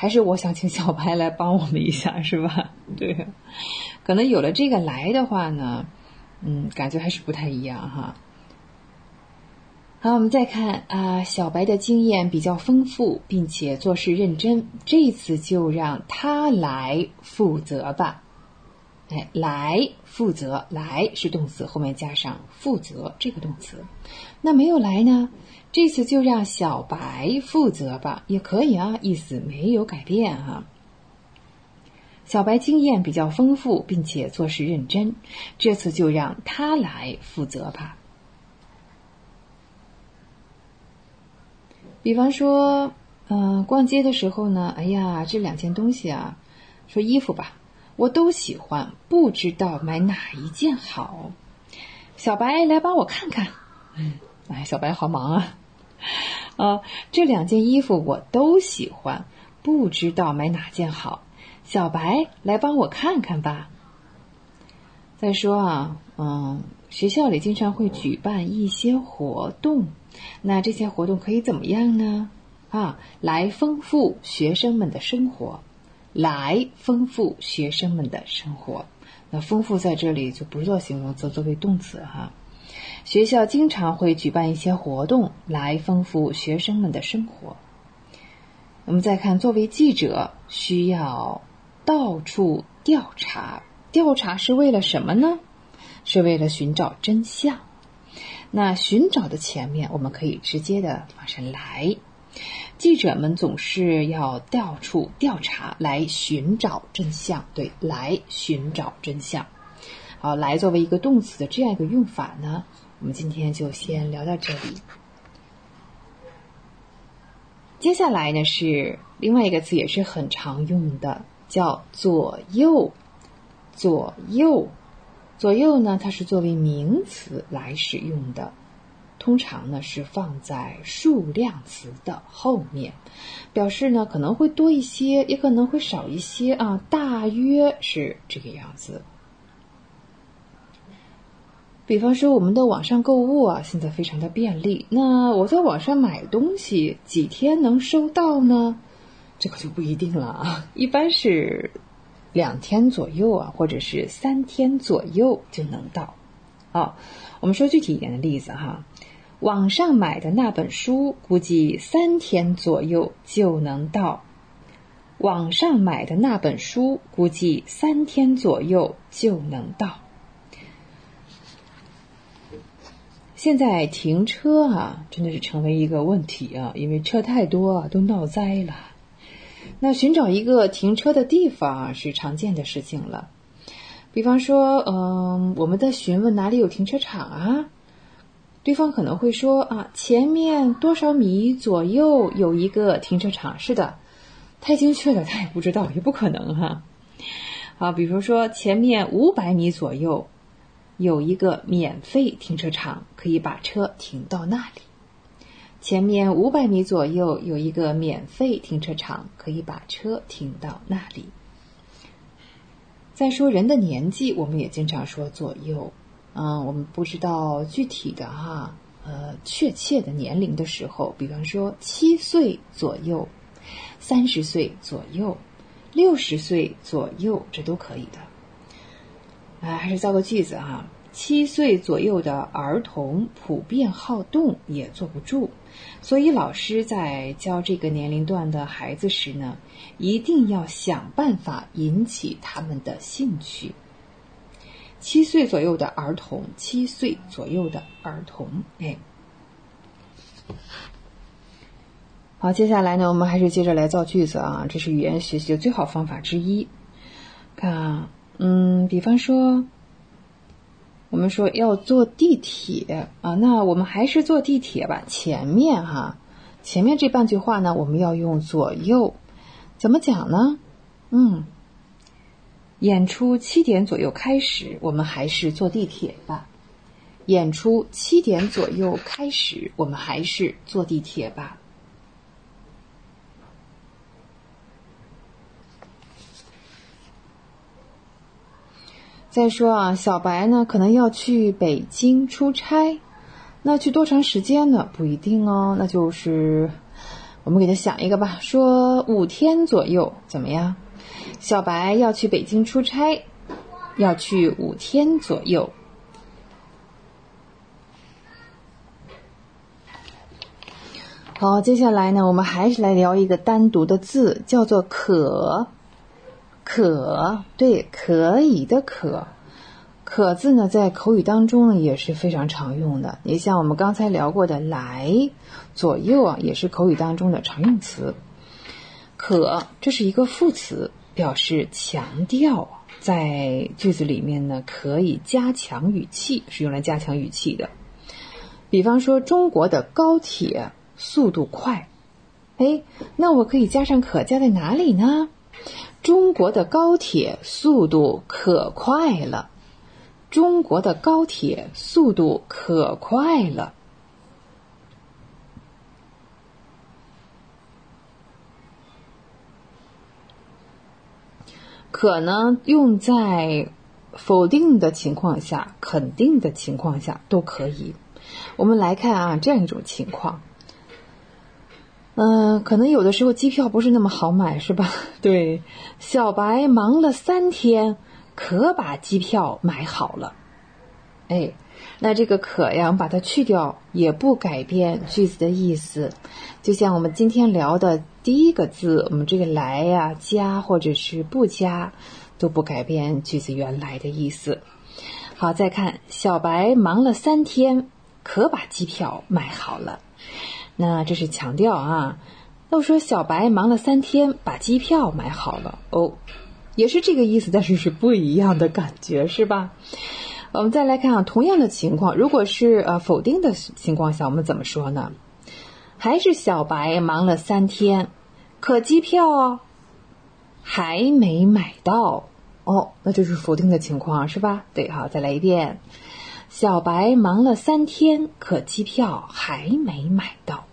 还是我想请小白来帮我们一下，是吧？对，可能有了这个来的话呢，嗯，感觉还是不太一样哈。好，我们再看啊，小白的经验比较丰富，并且做事认真，这次就让他来负责吧。哎，来负责，来是动词，后面加上负责这个动词。那没有来呢？这次就让小白负责吧，也可以啊，意思没有改变哈。小白经验比较丰富，并且做事认真，这次就让他来负责吧。比方说，嗯，逛街的时候呢，哎呀，这两件东西啊，说衣服吧，我都喜欢，不知道买哪一件好。小白来帮我看看，嗯，哎，小白好忙啊，啊，这两件衣服我都喜欢，不知道买哪件好。小白来帮我看看吧。再说啊，嗯，学校里经常会举办一些活动。那这些活动可以怎么样呢？啊，来丰富学生们的生活，来丰富学生们的生活。那丰富在这里就不做形容词，作为动词哈。学校经常会举办一些活动来丰富学生们的生活。我们再看，作为记者需要到处调查，调查是为了什么呢？是为了寻找真相。那寻找的前面，我们可以直接的往上来。记者们总是要到处调查，来寻找真相。对，来寻找真相。好，来作为一个动词的这样一个用法呢，我们今天就先聊到这里。接下来呢是另外一个词，也是很常用的，叫左右。左右。左右呢，它是作为名词来使用的。通常呢是放在数量词的后面，表示呢可能会多一些，也可能会少一些啊，大约是这个样子。比方说，我们的网上购物啊，现在非常的便利。那我在网上买东西，几天能收到呢？这个就不一定了啊，一般是两天左右啊，或者是三天左右就能到。好，我们说具体一点的例子哈，网上买的那本书，估计三天左右就能到。网上买的那本书，估计三天左右就能到。现在停车啊，真的是成为一个问题啊，因为车太多啊，都闹灾了。那寻找一个停车的地方是常见的事情了。比方说，嗯，我们在询问哪里有停车场啊，对方可能会说啊，前面多少米左右有一个停车场。是的，太精确了，他也不知道，也不可能哈。啊，比如说前面五百米左右。有一个免费停车场，可以把车停到那里。前面五百米左右有一个免费停车场，可以把车停到那里。再说人的年纪，我们也经常说左右。嗯，我们不知道具体的哈，呃，确切的年龄的时候，比方说七岁左右、三十岁左右、六十岁左右，这都可以的。啊，还是造个句子哈。七岁左右的儿童普遍好动，也坐不住，所以老师在教这个年龄段的孩子时呢，一定要想办法引起他们的兴趣。七岁左右的儿童，七岁左右的儿童，哎，好，接下来呢，我们还是接着来造句子啊，这是语言学习的最好方法之一。看啊。嗯，比方说，我们说要坐地铁啊，那我们还是坐地铁吧。前面哈，前面这半句话呢，我们要用左右，怎么讲呢？嗯，演出七点左右开始，我们还是坐地铁吧。演出七点左右开始，我们还是坐地铁吧。再说啊，小白呢可能要去北京出差，那去多长时间呢？不一定哦。那就是我们给他想一个吧，说五天左右怎么样？小白要去北京出差，要去五天左右。好，接下来呢，我们还是来聊一个单独的字，叫做“可”。可对，可以的可，可字呢，在口语当中也是非常常用的。你像我们刚才聊过的来、左右啊，也是口语当中的常用词。可这是一个副词，表示强调，在句子里面呢可以加强语气，是用来加强语气的。比方说，中国的高铁速度快，哎，那我可以加上可加在哪里呢？中国的高铁速度可快了，中国的高铁速度可快了。可呢，用在否定的情况下、肯定的情况下都可以。我们来看啊，这样一种情况。嗯，可能有的时候机票不是那么好买，是吧？对，小白忙了三天，可把机票买好了。哎，那这个“可”呀，我们把它去掉，也不改变句子的意思。就像我们今天聊的第一个字，我们这个“来”呀，加或者是不加，都不改变句子原来的意思。好，再看小白忙了三天，可把机票买好了。那这是强调啊，那我说小白忙了三天把机票买好了哦，也是这个意思，但是是不一样的感觉是吧？我们再来看啊，同样的情况，如果是呃否定的情况下，我们怎么说呢？还是小白忙了三天，可机票还没买到哦，那就是否定的情况是吧？对，好，再来一遍。小白忙了三天，可机票还没买到。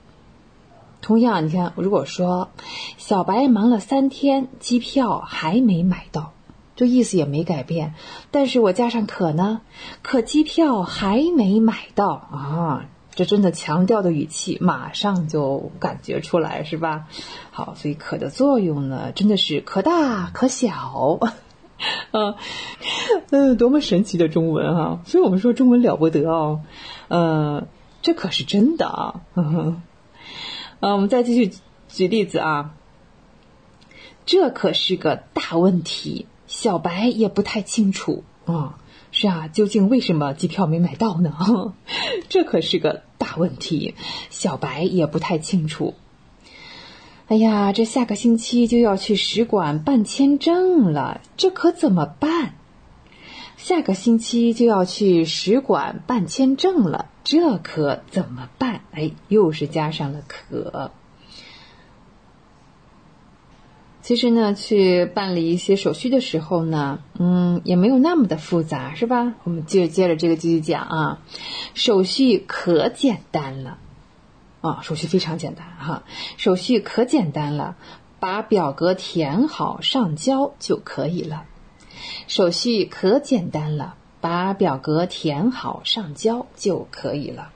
同样，你看，如果说小白忙了三天，机票还没买到，这意思也没改变。但是我加上可呢，可机票还没买到啊，这真的强调的语气，马上就感觉出来，是吧？好，所以可的作用呢，真的是可大可小。啊，嗯，多么神奇的中文啊！所以我们说中文了不得哦，呃，这可是真的啊。啊，我们再继续举例子啊，这可是个大问题，小白也不太清楚啊。是啊，究竟为什么机票没买到呢？这可是个大问题，小白也不太清楚。哎呀，这下个星期就要去使馆办签证了，这可怎么办？下个星期就要去使馆办签证了，这可怎么办？哎，又是加上了可。其实呢，去办理一些手续的时候呢，嗯，也没有那么的复杂，是吧？我们接着接着这个继续讲啊，手续可简单了。啊，手续非常简单哈，手续可简单了，把表格填好上交就可以了。手续可简单了，把表格填好上交就可以了。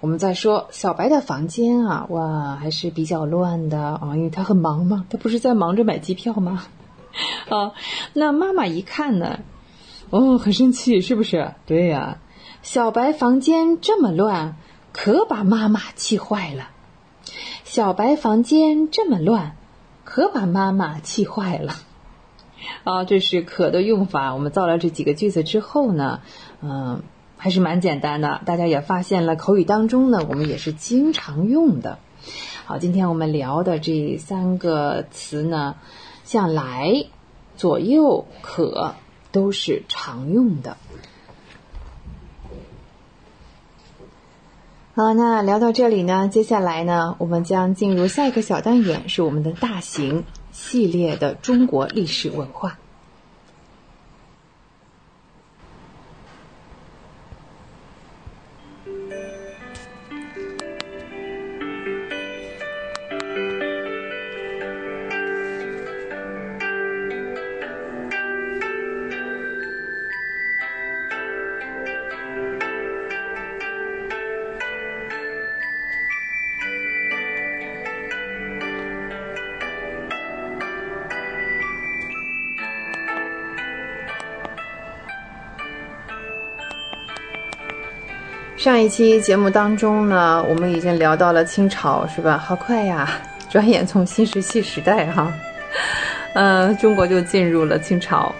我们再说小白的房间啊，哇，还是比较乱的啊，因为他很忙嘛，他不是在忙着买机票吗？啊，那妈妈一看呢，哦，很生气，是不是？对呀，小白房间这么乱。可把妈妈气坏了，小白房间这么乱，可把妈妈气坏了。啊，这是可的用法。我们造了这几个句子之后呢，嗯，还是蛮简单的。大家也发现了，口语当中呢，我们也是经常用的。好，今天我们聊的这三个词呢，像来、左右、可，都是常用的。好，那聊到这里呢，接下来呢，我们将进入下一个小单元，是我们的大型系列的中国历史文化。上一期节目当中呢，我们已经聊到了清朝，是吧？好快呀，转眼从新石器时代哈，嗯，中国就进入了清朝，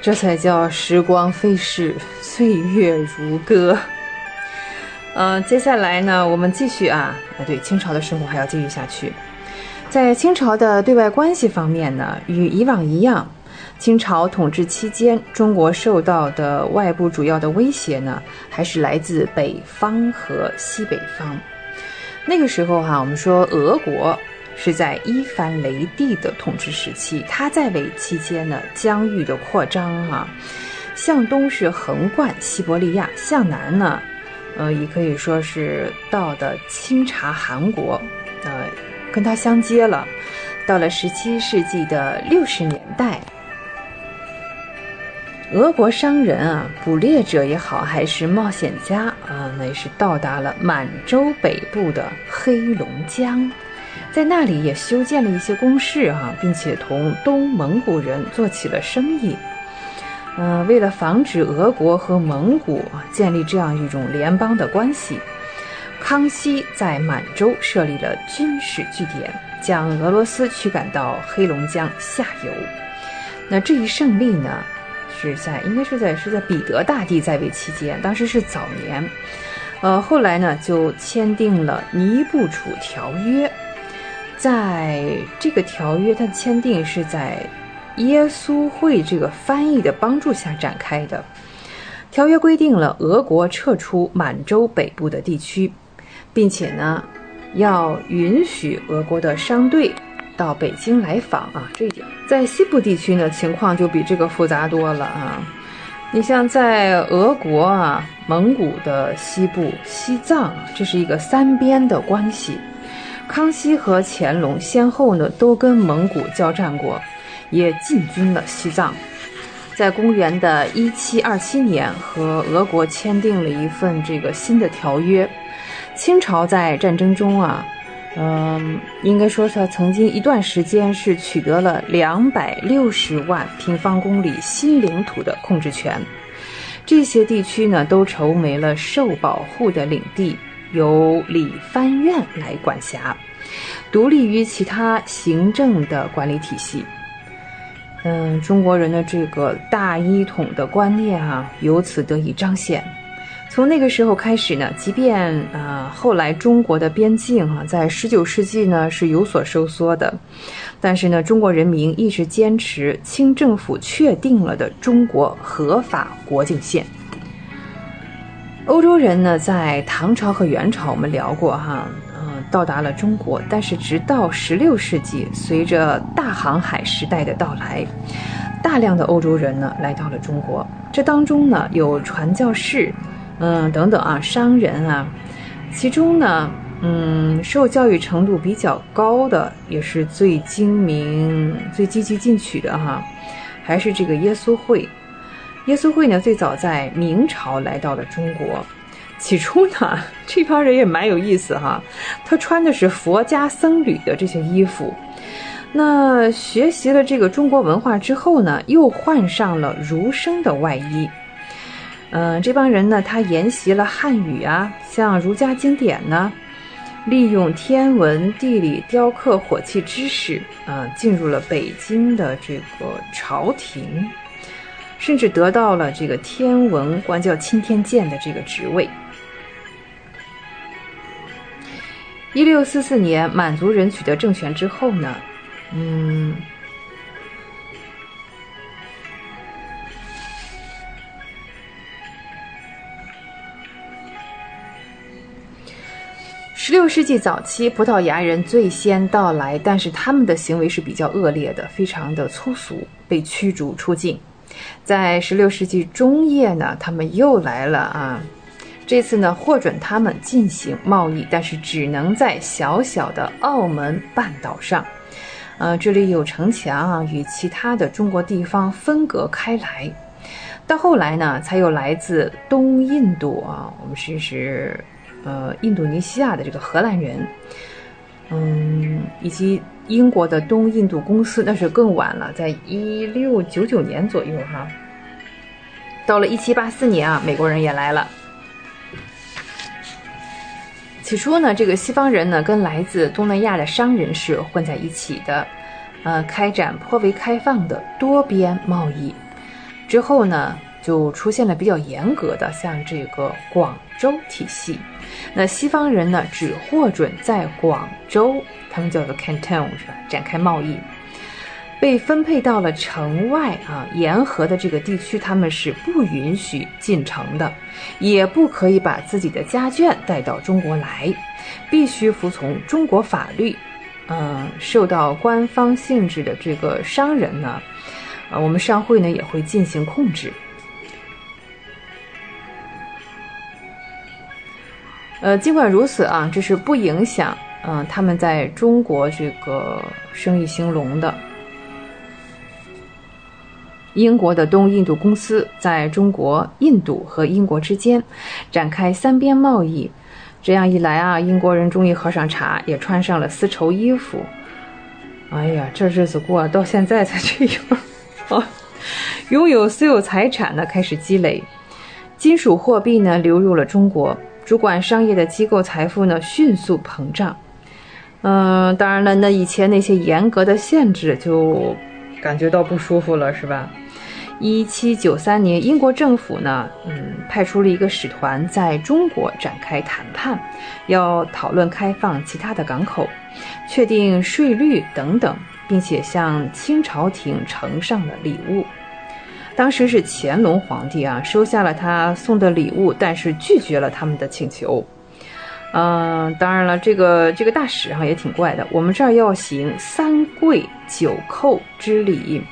这才叫时光飞逝，岁月如歌。嗯，接下来呢，我们继续啊，啊，对，清朝的生活还要继续下去。在清朝的对外关系方面呢，与以往一样。清朝统治期间，中国受到的外部主要的威胁呢，还是来自北方和西北方。那个时候哈，我们说俄国是在伊凡雷帝的统治时期，他在位期间呢，疆域的扩张啊，向东是横贯西伯利亚，向南呢，呃，也可以说是到的清查韩国，呃，跟他相接了。到了十七世纪的六十年代。俄国商人啊，捕猎者也好，还是冒险家啊，那也是到达了满洲北部的黑龙江，在那里也修建了一些工事哈，并且同东蒙古人做起了生意。嗯，为了防止俄国和蒙古建立这样一种联邦的关系，康熙在满洲设立了军事据点，将俄罗斯驱赶到黑龙江下游。那这一胜利呢？是在应该是在是在彼得大帝在位期间，当时是早年，呃，后来呢就签订了尼布楚条约，在这个条约它签订是在耶稣会这个翻译的帮助下展开的。条约规定了俄国撤出满洲北部的地区，并且呢要允许俄国的商队到北京来访啊，这一点在西部地区呢，情况就比这个复杂多了啊。你像在俄国啊、蒙古的西部、西藏，这是一个三边的关系。康熙和乾隆先后呢都跟蒙古交战过，也进军了西藏。在公元的一七二七年，和俄国签订了一份这个新的条约。清朝在战争中啊。嗯，应该说他曾经一段时间是取得了两百六十万平方公里新领土的控制权，这些地区呢都成为了受保护的领地，由理藩院来管辖，独立于其他行政的管理体系。嗯，中国人的这个大一统的观念啊，由此得以彰显。从那个时候开始呢，即便啊后来中国的边境哈在十九世纪呢是有所收缩的，但是呢中国人民一直坚持清政府确定了的中国合法国境线。欧洲人呢在唐朝和元朝我们聊过哈，嗯到达了中国，但是直到十六世纪，随着大航海时代的到来，大量的欧洲人呢来到了中国，这当中呢有传教士。嗯，等等啊，商人啊，其中呢，嗯，受教育程度比较高的，也是最精明、最积极进取的哈，还是这个耶稣会。耶稣会呢，最早在明朝来到了中国。起初呢，这帮人也蛮有意思哈，他穿的是佛家僧侣的这些衣服。那学习了这个中国文化之后呢，又换上了儒生的外衣。嗯，这帮人呢，他研习了汉语啊，像儒家经典呢，利用天文、地理、雕刻、火器知识，啊，进入了北京的这个朝廷，甚至得到了这个天文官叫钦天监的这个职位。一六四四年，满族人取得政权之后呢，嗯。十六世纪早期，葡萄牙人最先到来，但是他们的行为是比较恶劣的，非常的粗俗，被驱逐出境。在十六世纪中叶呢，他们又来了啊，这次呢获准他们进行贸易，但是只能在小小的澳门半岛上，呃，这里有城墙啊，与其他的中国地方分隔开来。到后来呢，才有来自东印度啊，我们试试。呃，印度尼西亚的这个荷兰人，嗯，以及英国的东印度公司，那是更晚了，在一六九九年左右哈。到了一七八四年啊，美国人也来了。起初呢，这个西方人呢，跟来自东南亚的商人是混在一起的，呃，开展颇为开放的多边贸易。之后呢，就出现了比较严格的，像这个广州体系。那西方人呢，只获准在广州，他们叫做 Canton 是吧？展开贸易，被分配到了城外啊，沿河的这个地区，他们是不允许进城的，也不可以把自己的家眷带到中国来，必须服从中国法律。嗯，受到官方性质的这个商人呢，啊，我们商会呢也会进行控制。呃，尽管如此啊，这是不影响嗯他们在中国这个生意兴隆的。英国的东印度公司在中国、印度和英国之间展开三边贸易，这样一来啊，英国人终于喝上茶，也穿上了丝绸衣服。哎呀，这日子过到现在才这样啊！拥有私有财产呢，开始积累，金属货币呢流入了中国。主管商业的机构财富呢迅速膨胀，嗯，当然了，那以前那些严格的限制就感觉到不舒服了，是吧？一七九三年，英国政府呢，嗯，派出了一个使团在中国展开谈判，要讨论开放其他的港口，确定税率等等，并且向清朝廷呈上了礼物。当时是乾隆皇帝啊，收下了他送的礼物，但是拒绝了他们的请求。嗯，当然了，这个这个大使哈也挺怪的。我们这儿要行三跪九叩之礼，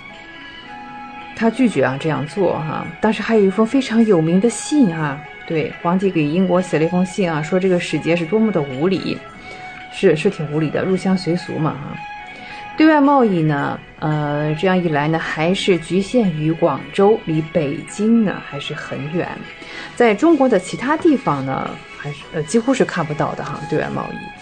他拒绝啊这样做哈。当时还有一封非常有名的信啊，对皇帝给英国写了一封信啊，说这个使节是多么的无礼，是是挺无礼的，入乡随俗嘛哈。对外贸易呢，呃，这样一来呢，还是局限于广州，离北京呢还是很远，在中国的其他地方呢。还是呃，几乎是看不到的哈，对外贸易。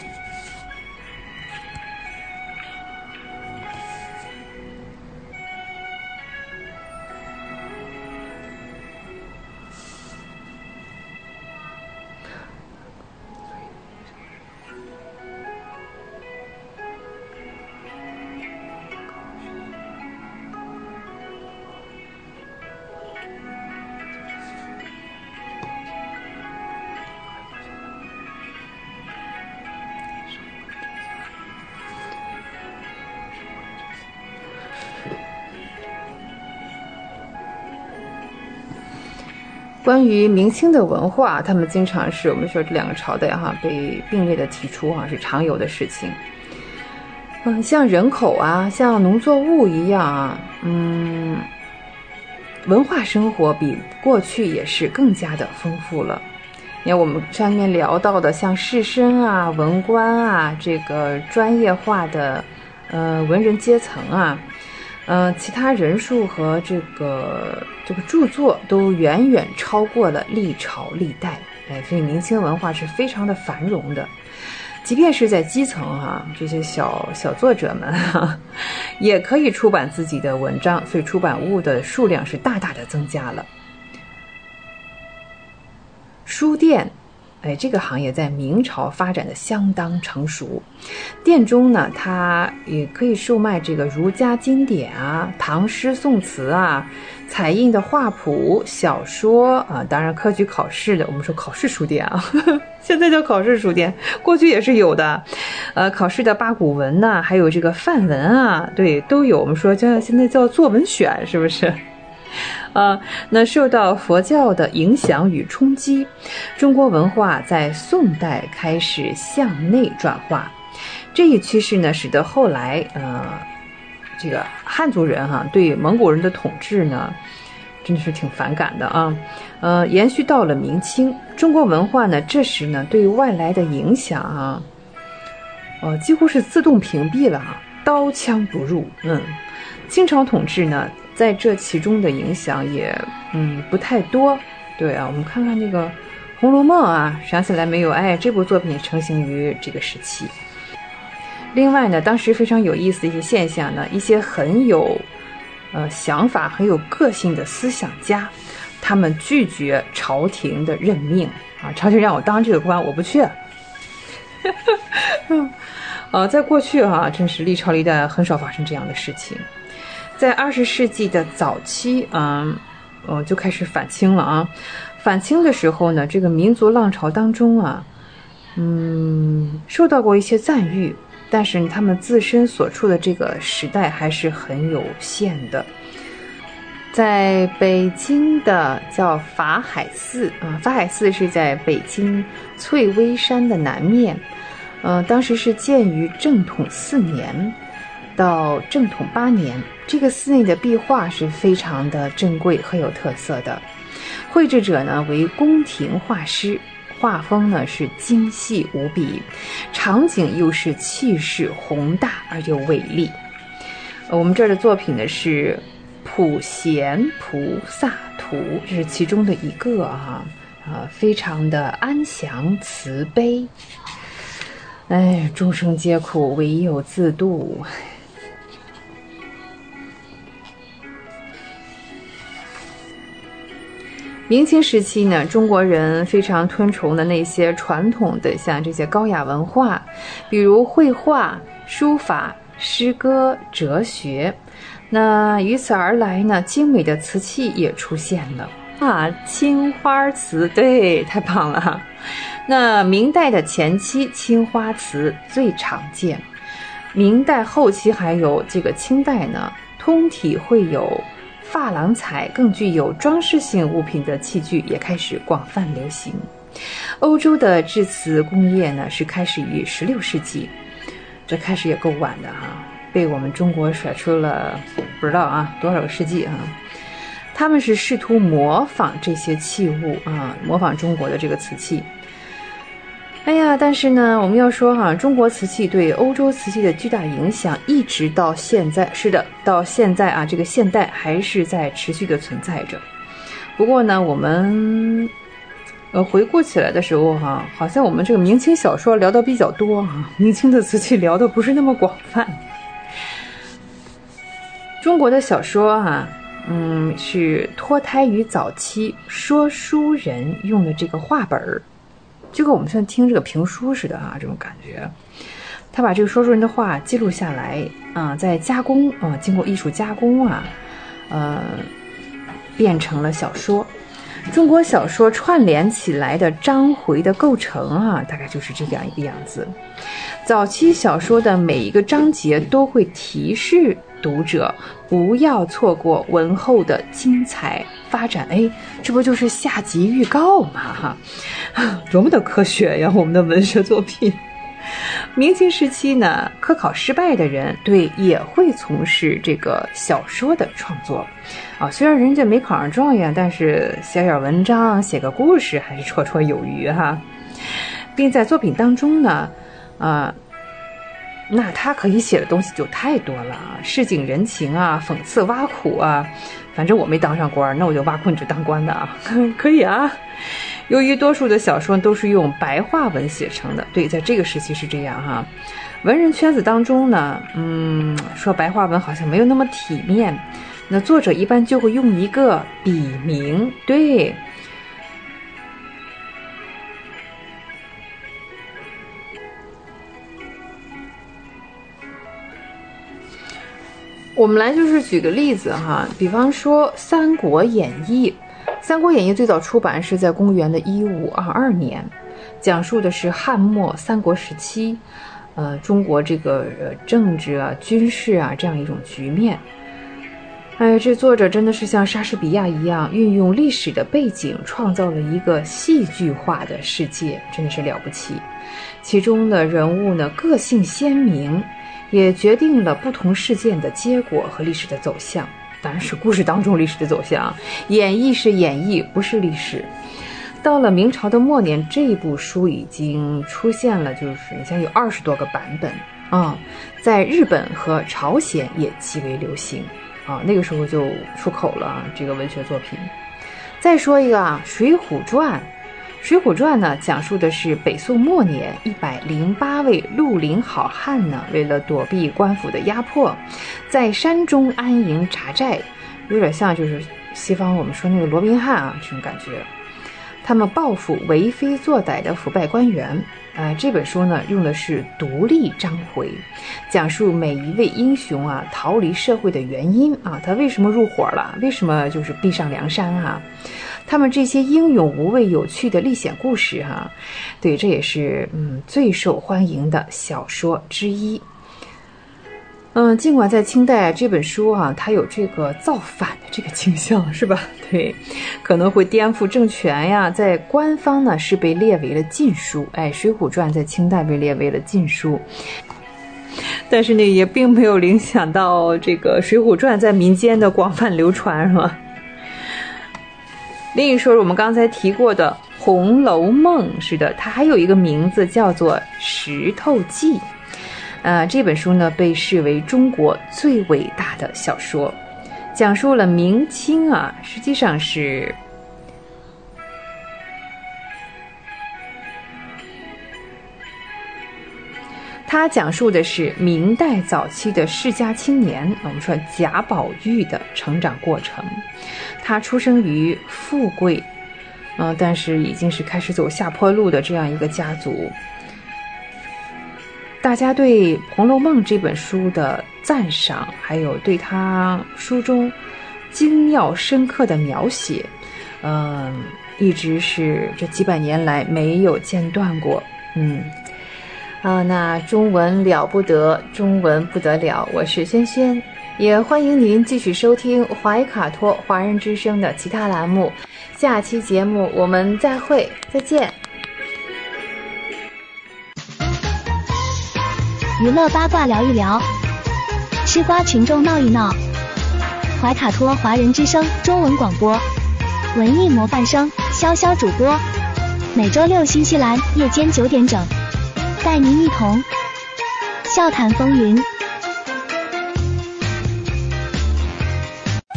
关于明清的文化，他们经常是我们说这两个朝代哈被并列的提出哈是常有的事情。嗯，像人口啊，像农作物一样啊，嗯，文化生活比过去也是更加的丰富了。你看我们上面聊到的，像士绅啊、文官啊，这个专业化的呃文人阶层啊。嗯，其他人数和这个这个著作都远远超过了历朝历代，哎，所以明清文化是非常的繁荣的。即便是在基层哈，这些小小作者们哈，也可以出版自己的文章，所以出版物的数量是大大的增加了。书店。哎，这个行业在明朝发展的相当成熟。店中呢，它也可以售卖这个儒家经典啊、唐诗宋词啊、彩印的画谱、小说啊，当然科举考试的，我们说考试书店啊，现在叫考试书店，过去也是有的。呃，考试的八股文呐，还有这个范文啊，对，都有。我们说叫现在叫作文选，是不是？啊，那受到佛教的影响与冲击，中国文化在宋代开始向内转化。这一趋势呢，使得后来呃，这个汉族人哈对蒙古人的统治呢，真的是挺反感的啊。呃，延续到了明清，中国文化呢，这时呢对外来的影响啊，呃，几乎是自动屏蔽了啊，刀枪不入。嗯，清朝统治呢。在这其中的影响也，嗯，不太多。对啊，我们看看那个《红楼梦》啊，想起来没有？哎，这部作品成型于这个时期。另外呢，当时非常有意思的一些现象呢，一些很有，呃，想法很有个性的思想家，他们拒绝朝廷的任命啊，朝廷让我当这个官，我不去。呃，在过去哈，真是历朝历代很少发生这样的事情。在二十世纪的早期，嗯，呃，就开始反清了啊。反清的时候呢，这个民族浪潮当中啊，嗯，受到过一些赞誉，但是他们自身所处的这个时代还是很有限的。在北京的叫法海寺啊，法海寺是在北京翠微山的南面，呃，当时是建于正统四年。到正统八年，这个寺内的壁画是非常的珍贵、很有特色的。绘制者呢为宫廷画师，画风呢是精细无比，场景又是气势宏大而又伟丽。我们这儿的作品呢是《普贤菩萨图》，这是其中的一个啊，啊，非常的安详慈悲。哎，众生皆苦，唯有自度。明清时期呢，中国人非常推崇的那些传统的，像这些高雅文化，比如绘画、书法、诗歌、哲学。那于此而来呢，精美的瓷器也出现了啊，青花瓷，对，太棒了哈。那明代的前期，青花瓷最常见；明代后期还有这个清代呢，通体会有。珐琅彩更具有装饰性物品的器具也开始广泛流行。欧洲的制瓷工业呢是开始于十六世纪，这开始也够晚的哈，被我们中国甩出了不知道啊多少个世纪哈。他们是试图模仿这些器物啊，模仿中国的这个瓷器。哎呀，但是呢，我们要说哈，中国瓷器对欧洲瓷器的巨大影响，一直到现在，是的，到现在啊，这个现代还是在持续的存在着。不过呢，我们呃回顾起来的时候哈，好像我们这个明清小说聊的比较多啊，明清的瓷器聊的不是那么广泛。中国的小说哈，嗯，是脱胎于早期说书人用的这个话本儿。就跟我们现在听这个评书似的啊，这种感觉。他把这个说书人的话记录下来啊，再加工啊，经过艺术加工啊，呃，变成了小说。中国小说串联起来的章回的构成啊，大概就是这样一个样子。早期小说的每一个章节都会提示。读者不要错过文后的精彩发展，哎，这不就是下集预告吗？哈，多么的科学呀！我们的文学作品。明清时期呢，科考失败的人，对也会从事这个小说的创作，啊，虽然人家没考上状元，但是写点文章、写个故事还是绰绰有余哈，并在作品当中呢，啊。那他可以写的东西就太多了啊，市井人情啊，讽刺挖苦啊，反正我没当上官，那我就挖苦你这当官的啊，可以啊。由于多数的小说都是用白话文写成的，对，在这个时期是这样哈。文人圈子当中呢，嗯，说白话文好像没有那么体面，那作者一般就会用一个笔名，对。我们来就是举个例子哈，比方说《三国演义》，《三国演义》最早出版是在公元的一五二二年，讲述的是汉末三国时期，呃，中国这个政治啊、军事啊这样一种局面。哎，这作者真的是像莎士比亚一样，运用历史的背景，创造了一个戏剧化的世界，真的是了不起。其中的人物呢，个性鲜明。也决定了不同事件的结果和历史的走向，当然是故事当中历史的走向。演绎是演绎，不是历史。到了明朝的末年，这部书已经出现了，就是你像有二十多个版本啊，在日本和朝鲜也极为流行啊，那个时候就出口了这个文学作品。再说一个啊，《水浒传》。《水浒传》呢，讲述的是北宋末年一百零八位绿林好汉呢，为了躲避官府的压迫，在山中安营扎寨，有点像就是西方我们说那个罗宾汉啊这种感觉。他们报复为非作歹的腐败官员。啊，这本书呢用的是独立章回，讲述每一位英雄啊逃离社会的原因啊，他为什么入伙了？为什么就是逼上梁山啊？他们这些英勇无畏、有趣的历险故事，哈，对，这也是嗯最受欢迎的小说之一。嗯，尽管在清代这本书啊，它有这个造反的这个倾向，是吧？对，可能会颠覆政权呀。在官方呢是被列为了禁书，哎，《水浒传》在清代被列为了禁书，但是呢，也并没有影响到这个《水浒传》在民间的广泛流传，是吧？另一说，我们刚才提过的《红楼梦》，是的，它还有一个名字叫做《石头记》。呃，这本书呢被视为中国最伟大的小说，讲述了明清啊，实际上是。它讲述的是明代早期的世家青年，我们说贾宝玉的成长过程。他出生于富贵，嗯，但是已经是开始走下坡路的这样一个家族。大家对《红楼梦》这本书的赞赏，还有对他书中精妙深刻的描写，嗯，一直是这几百年来没有间断过，嗯。啊那中文了不得中文不得了我是萱萱。也欢迎您继续收听怀卡托华人之声的其他栏目。下期节目我们再会再见。娱乐八卦聊一聊吃瓜群众闹一闹。怀卡托华人之声中文广播文艺模范生潇潇主播每周六新西兰夜间九点整。带您一同笑谈风云。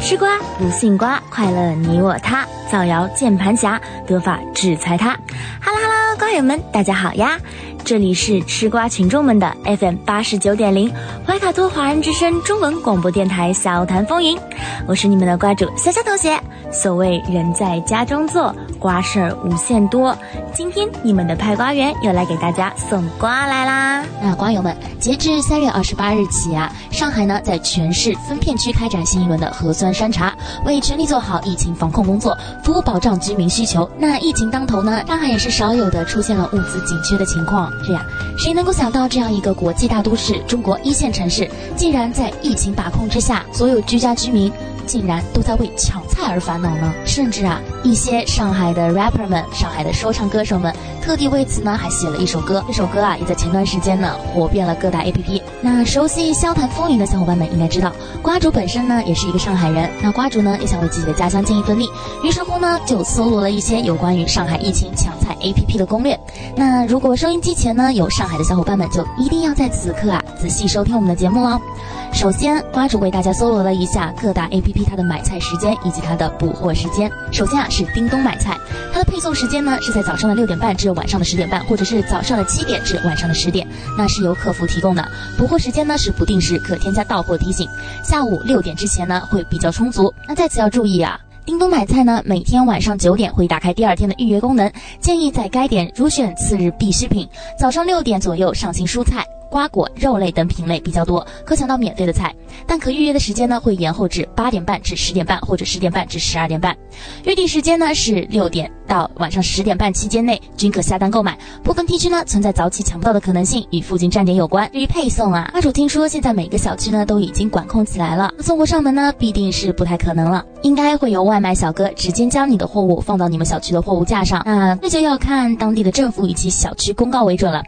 吃瓜不信瓜，快乐你我他，造谣键盘侠，得法制裁他。哈喽哈喽，瓜友们，大家好呀！这里是吃瓜群众们的 FM 八十九点零怀卡托华人之声中文广播电台笑谈风云，我是你们的瓜主潇潇同学。所谓人在家中坐，瓜事儿无限多。今天你们的派瓜员又来给大家送瓜来啦！那瓜友们，截至三月二十八日起啊，上海呢在全市分片区开展新一轮的核酸筛查，为全力做好疫情防控工作，服务保障居民需求。那疫情当头呢，上海也是少有的出现了物资紧缺的情况。是呀，谁能够想到这样一个国际大都市，中国一线城市，竟然在疫情把控之下，所有居家居民。竟然都在为抢菜而烦恼呢，甚至啊，一些上海的 rapper 们、上海的说唱歌手们，特地为此呢还写了一首歌。这首歌啊，也在前段时间呢火遍了各大 APP。那熟悉萧谈风云的小伙伴们应该知道，瓜主本身呢也是一个上海人。那瓜主呢也想为自己的家乡尽一份力，于是乎呢就搜罗了一些有关于上海疫情抢菜 APP 的攻略。那如果收音机前呢有上海的小伙伴们，就一定要在此刻啊仔细收听我们的节目哦。首先，瓜主为大家搜罗了一下各大 APP 它的买菜时间以及它的补货时间。首先啊是叮咚买菜，它的配送时间呢是在早上的六点半至晚上的十点半，或者是早上的七点至晚上的十点，那是由客服提供的。补货时间呢是不定时，可添加到货提醒。下午六点之前呢会比较充足。那在此要注意啊，叮咚买菜呢每天晚上九点会打开第二天的预约功能，建议在该点如选次日必需品。早上六点左右上新蔬菜。瓜果、肉类等品类比较多，可抢到免费的菜，但可预约的时间呢会延后至八点半至十点半，或者十点半至十二点半。预定时间呢是六点到晚上十点半期间内均可下单购买。部分地区呢存在早起抢不到的可能性，与附近站点有关。至于配送啊，阿主听说现在每个小区呢都已经管控起来了，送货上门呢必定是不太可能了，应该会有外卖小哥直接将你的货物放到你们小区的货物架上。那这就要看当地的政府以及小区公告为准了。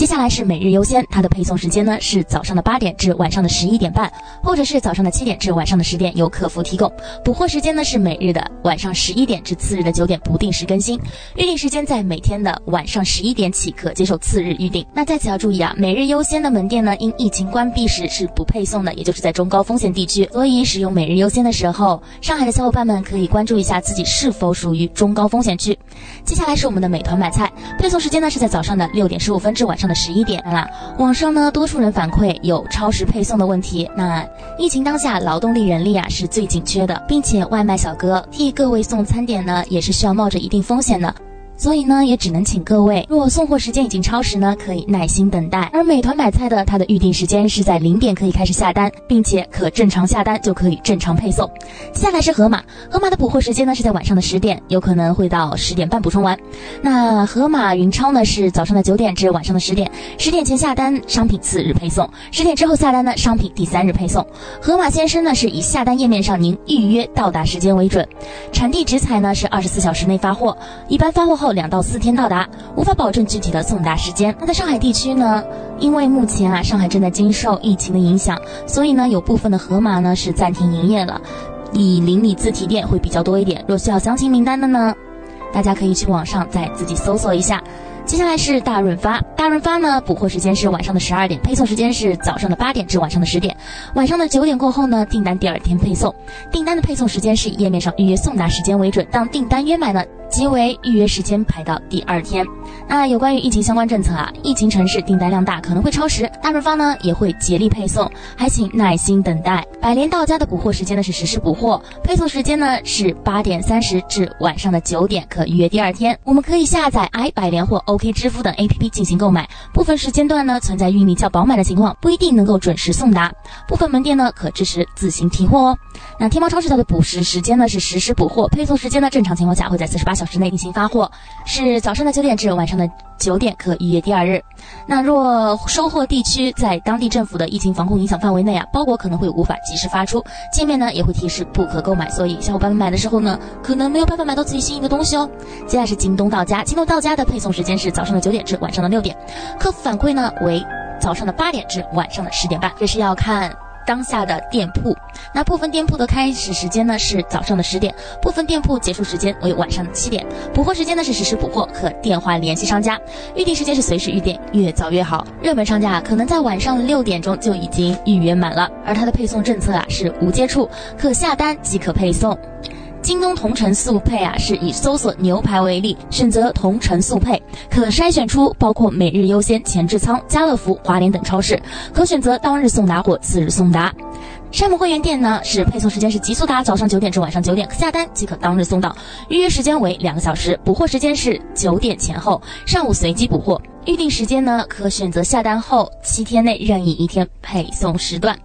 接下来是每日优先，它的配送时间呢是早上的八点至晚上的十一点半，或者是早上的七点至晚上的十点，由客服提供。补货时间呢是每日的晚上十一点至次日的九点，不定时更新。预定时间在每天的晚上十一点起，可接受次日预定。那在此要注意啊，每日优先的门店呢，因疫情关闭时是不配送的，也就是在中高风险地区。所以使用每日优先的时候，上海的小伙伴们可以关注一下自己是否属于中高风险区。接下来是我们的美团买菜，配送时间呢是在早上的六点十五分至晚上十一点啦。网上呢，多数人反馈有超时配送的问题。那疫情当下，劳动力人力啊是最紧缺的，并且外卖小哥替各位送餐点呢，也是需要冒着一定风险的。所以呢，也只能请各位，若送货时间已经超时呢，可以耐心等待。而美团买菜的，它的预定时间是在零点可以开始下单，并且可正常下单就可以正常配送。接下来是盒马，盒马的补货时间呢是在晚上的十点，有可能会到十点半补充完。那盒马云超呢是早上的九点至晚上的十点，十点前下单商品次日配送，十点之后下单呢商品第三日配送。盒马先生呢是以下单页面上您预约到达时间为准，产地直采呢是二十四小时内发货，一般发货后。两到四天到达，无法保证具体的送达时间。那在上海地区呢？因为目前啊，上海正在经受疫情的影响，所以呢，有部分的盒马呢是暂停营业了，以邻里自提店会比较多一点。若需要详情名单的呢，大家可以去网上再自己搜索一下。接下来是大润发，大润发呢补货时间是晚上的十二点，配送时间是早上的八点至晚上的十点，晚上的九点过后呢，订单第二天配送。订单的配送时间是以页面上预约送达时间为准，当订单约满呢。即为预约时间排到第二天。那有关于疫情相关政策啊，疫情城市订单量大，可能会超时，大润发呢也会竭力配送，还请耐心等待。百联到家的补货时间呢是实时补货，配送时间呢是八点三十至晚上的九点，可预约第二天。我们可以下载 i 百联或 OK 支付等 APP 进行购买。部分时间段呢存在运力较饱满的情况，不一定能够准时送达。部分门店呢可支持自行提货哦。那天猫超市它的补时时间呢是实时补货，配送时间呢正常情况下会在四十八。小时内进行发货，是早上的九点至晚上的九点可预约第二日。那若收货地区在当地政府的疫情防控影响范围内啊，包裹可能会无法及时发出，界面呢也会提示不可购买。所以小伙伴们买的时候呢，可能没有办法买到自己心仪的东西哦。接下来是京东到家，京东到家的配送时间是早上的九点至晚上的六点，客服反馈呢为。早上的八点至晚上的十点半，这是要看。当下的店铺，那部分店铺的开始时间呢是早上的十点，部分店铺结束时间为晚上的七点。补货时间呢是实时补货，可电话联系商家。预定时间是随时预定，越早越好。热门商家啊可能在晚上六点钟就已经预约满了，而它的配送政策啊是无接触，可下单即可配送。京东同城速配啊，是以搜索牛排为例，选择同城速配，可筛选出包括每日优先、前置仓、家乐福、华联等超市，可选择当日送达或次日送达。山姆会员店呢，是配送时间是极速达，早上九点至晚上九点，下单即可当日送到，预约时间为两个小时，补货时间是九点前后，上午随机补货。预定时间呢，可选择下单后七天内任意一天配送时段。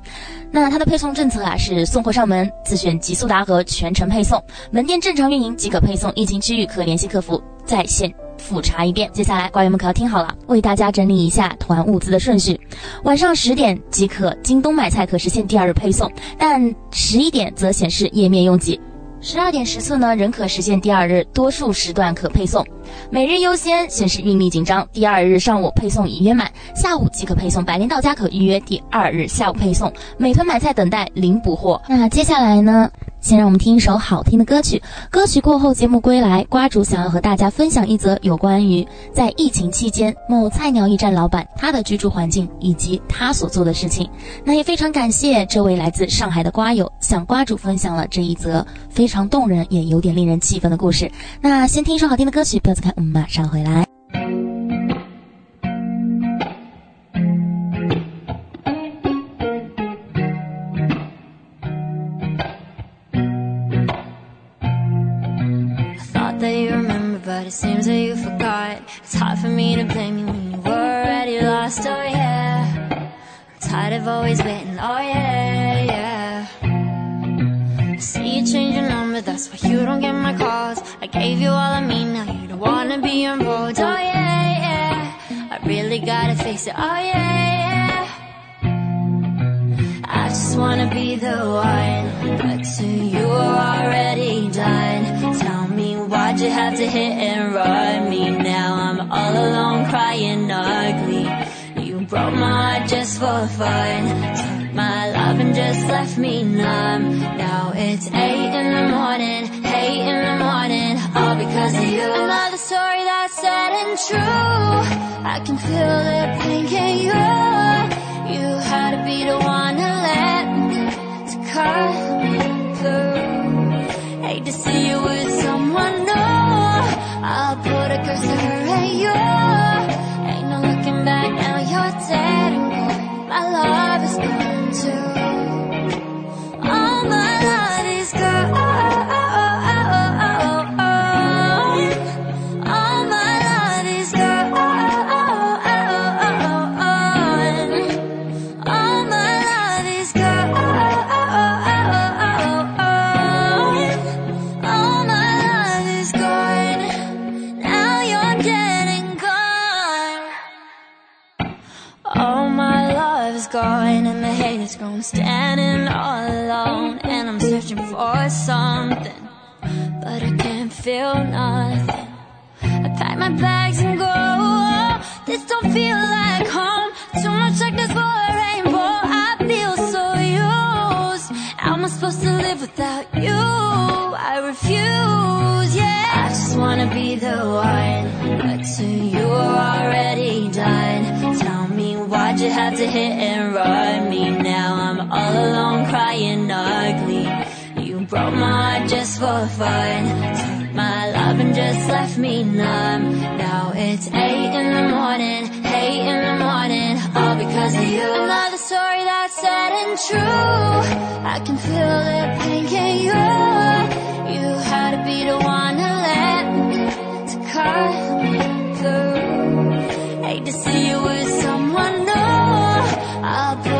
那它的配送政策啊，是送货上门，自选极速达和全程配送，门店正常运营即可配送，疫情区域可联系客服在线复查一遍。接下来，官员们可要听好了，为大家整理一下团物资的顺序。晚上十点即可京东买菜可实现第二日配送，但十一点则显示页面拥挤。十二点十次呢，仍可实现第二日多数时段可配送。每日优先显示运力紧张，第二日上午配送已约满，下午即可配送。百联到家可预约第二日下午配送。美团买菜等待零补货。那接下来呢？先让我们听一首好听的歌曲。歌曲过后，节目归来，瓜主想要和大家分享一则有关于在疫情期间某菜鸟驿站老板他的居住环境以及他所做的事情。那也非常感谢这位来自上海的瓜友向瓜主分享了这一则非常动人也有点令人气愤的故事。那先听一首好听的歌曲，不要走开，我们马上回来。But it seems that you forgot. It's hard for me to blame you when you were already lost, oh yeah. I'm tired of always waiting, oh yeah, yeah. I see you change your number, that's why you don't get my calls. I gave you all of me, now you don't wanna be involved, oh yeah, yeah. I really gotta face it, oh yeah, yeah. I just wanna be the one, but to you why'd you have to hit and run me? Now I'm all alone crying ugly. You broke my heart just for fun. Took my love and just left me numb. Now it's eight in the morning, eight in the morning, all because of you. Another story that's sad and true. I can feel the pain, can you? You had to be the one to let me to cut me through. Hate to see you with someone new. I'll put a her and you. Ain't no looking back now, you're dead and gone. My love is gone too. Gone. Standing all alone and I'm searching for something, but I can't feel nothing. I pack my bags and go. This don't feel like home. Too much darkness for a rainbow. I feel so used. How am I supposed to live without you? I refuse, yeah. I just wanna be the one, but to you are already done. Why'd you have to hit and run me? Now I'm all alone crying ugly. You broke my heart just for fun. Took my love and just left me numb. Now it's eight in the morning, eight in the morning, all because of you. Another story that's sad and true. I can feel the pain, can you? You had to be the one to let me to cut me through. Hate to see you with someone. I'll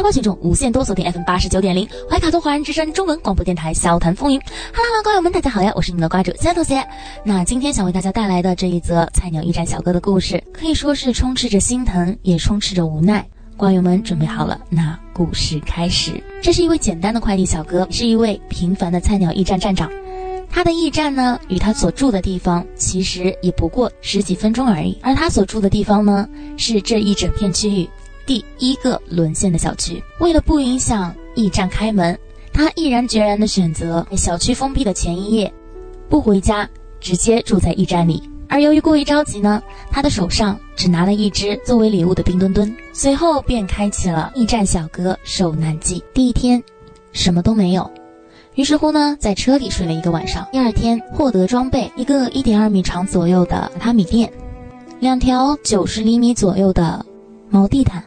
吃瓜群众无限多锁定 FM 八十九点零，怀卡托华人之声中文广播电台，笑谈风云。Hello，瓜友们，大家好呀，我是你们的瓜主三同学。那今天想为大家带来的这一则菜鸟驿站小哥的故事，可以说是充斥着心疼，也充斥着无奈。瓜友们准备好了？那故事开始。这是一位简单的快递小哥，是一位平凡的菜鸟驿站站长。他的驿站呢，与他所住的地方其实也不过十几分钟而已。而他所住的地方呢，是这一整片区域第一个沦陷的小区。为了不影响驿站开门，他毅然决然地选择小区封闭的前一夜，不回家，直接住在驿站里。而由于过于着急呢，他的手上只拿了一只作为礼物的冰墩墩，随后便开启了驿站小哥受难记。第一天，什么都没有，于是乎呢，在车里睡了一个晚上。第二天，获得装备一个一点二米长左右的榻米垫，两条九十厘米左右的毛地毯，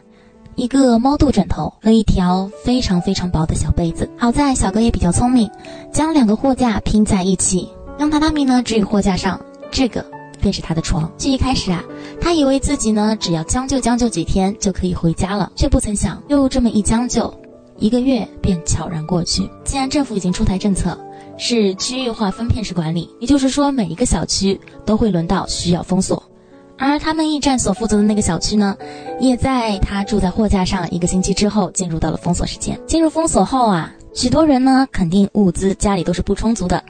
一个猫肚枕头和一条非常非常薄的小被子。好在小哥也比较聪明，将两个货架拼在一起，让榻榻米呢置于货架上，这个。便是他的床。这一开始啊，他以为自己呢，只要将就将就几天就可以回家了，却不曾想，又这么一将就，一个月便悄然过去。既然政府已经出台政策，是区域化分片式管理，也就是说，每一个小区都会轮到需要封锁。而他们驿站所负责的那个小区呢，也在他住在货架上一个星期之后，进入到了封锁时间。进入封锁后啊，许多人呢，肯定物资家里都是不充足的，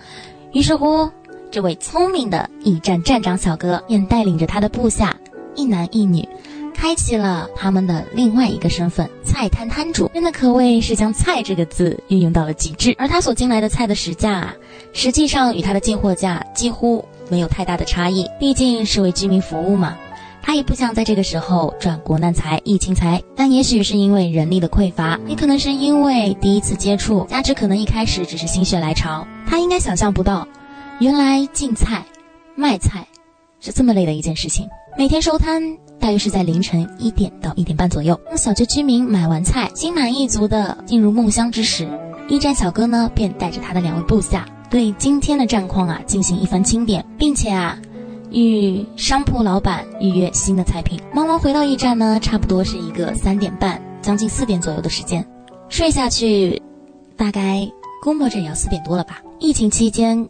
于是乎。这位聪明的驿站站长小哥便带领着他的部下一男一女，开启了他们的另外一个身份——菜摊摊主。真的可谓是将“菜”这个字运用到了极致。而他所进来的菜的实价，实际上与他的进货价几乎没有太大的差异。毕竟是为居民服务嘛，他也不想在这个时候赚国难财、疫情财。但也许是因为人力的匮乏，也可能是因为第一次接触，加之可能一开始只是心血来潮，他应该想象不到。原来进菜、卖菜是这么累的一件事情。每天收摊大约是在凌晨一点到一点半左右。当小区居民买完菜，心满意足的进入梦乡之时，驿站小哥呢便带着他的两位部下，对今天的战况啊进行一番清点，并且啊与商铺老板预约新的菜品。忙完回到驿站呢，差不多是一个三点半，将近四点左右的时间，睡下去，大概估摸着也要四点多了吧。疫情期间。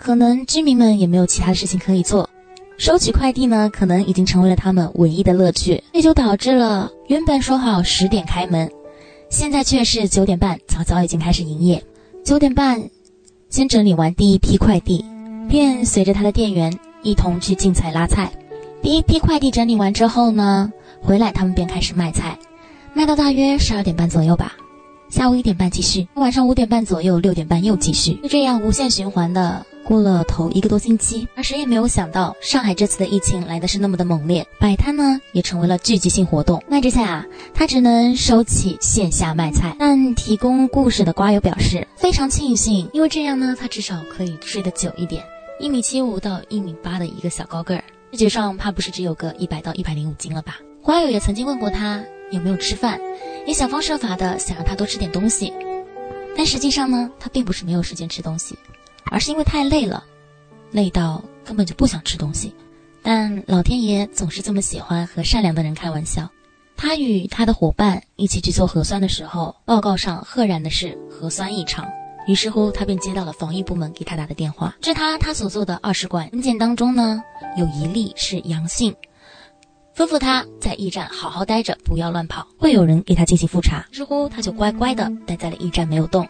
可能居民们也没有其他的事情可以做，收取快递呢，可能已经成为了他们唯一的乐趣，这就导致了原本说好十点开门，现在却是九点半，早早已经开始营业。九点半，先整理完第一批快递，便随着他的店员一同去进菜拉菜。第一批快递整理完之后呢，回来他们便开始卖菜，卖到大约十二点半左右吧。下午一点半继续，晚上五点半左右，六点半又继续，就这样无限循环的。过了头一个多星期，而谁也没有想到，上海这次的疫情来的是那么的猛烈，摆摊呢也成为了聚集性活动。卖之下啊，他只能收起线下卖菜。但提供故事的瓜友表示非常庆幸，因为这样呢，他至少可以睡得久一点。一米七五到一米八的一个小高个儿，视觉上怕不是只有个一百到一百零五斤了吧？瓜友也曾经问过他有没有吃饭，也想方设法的想让他多吃点东西，但实际上呢，他并不是没有时间吃东西。而是因为太累了，累到根本就不想吃东西。但老天爷总是这么喜欢和善良的人开玩笑。他与他的伙伴一起去做核酸的时候，报告上赫然的是核酸异常。于是乎，他便接到了防疫部门给他打的电话。据他他所做的二十管文件当中呢，有一例是阳性，吩咐他在驿站好好待着，不要乱跑，会有人给他进行复查。于是乎，他就乖乖的待在了驿站没有动。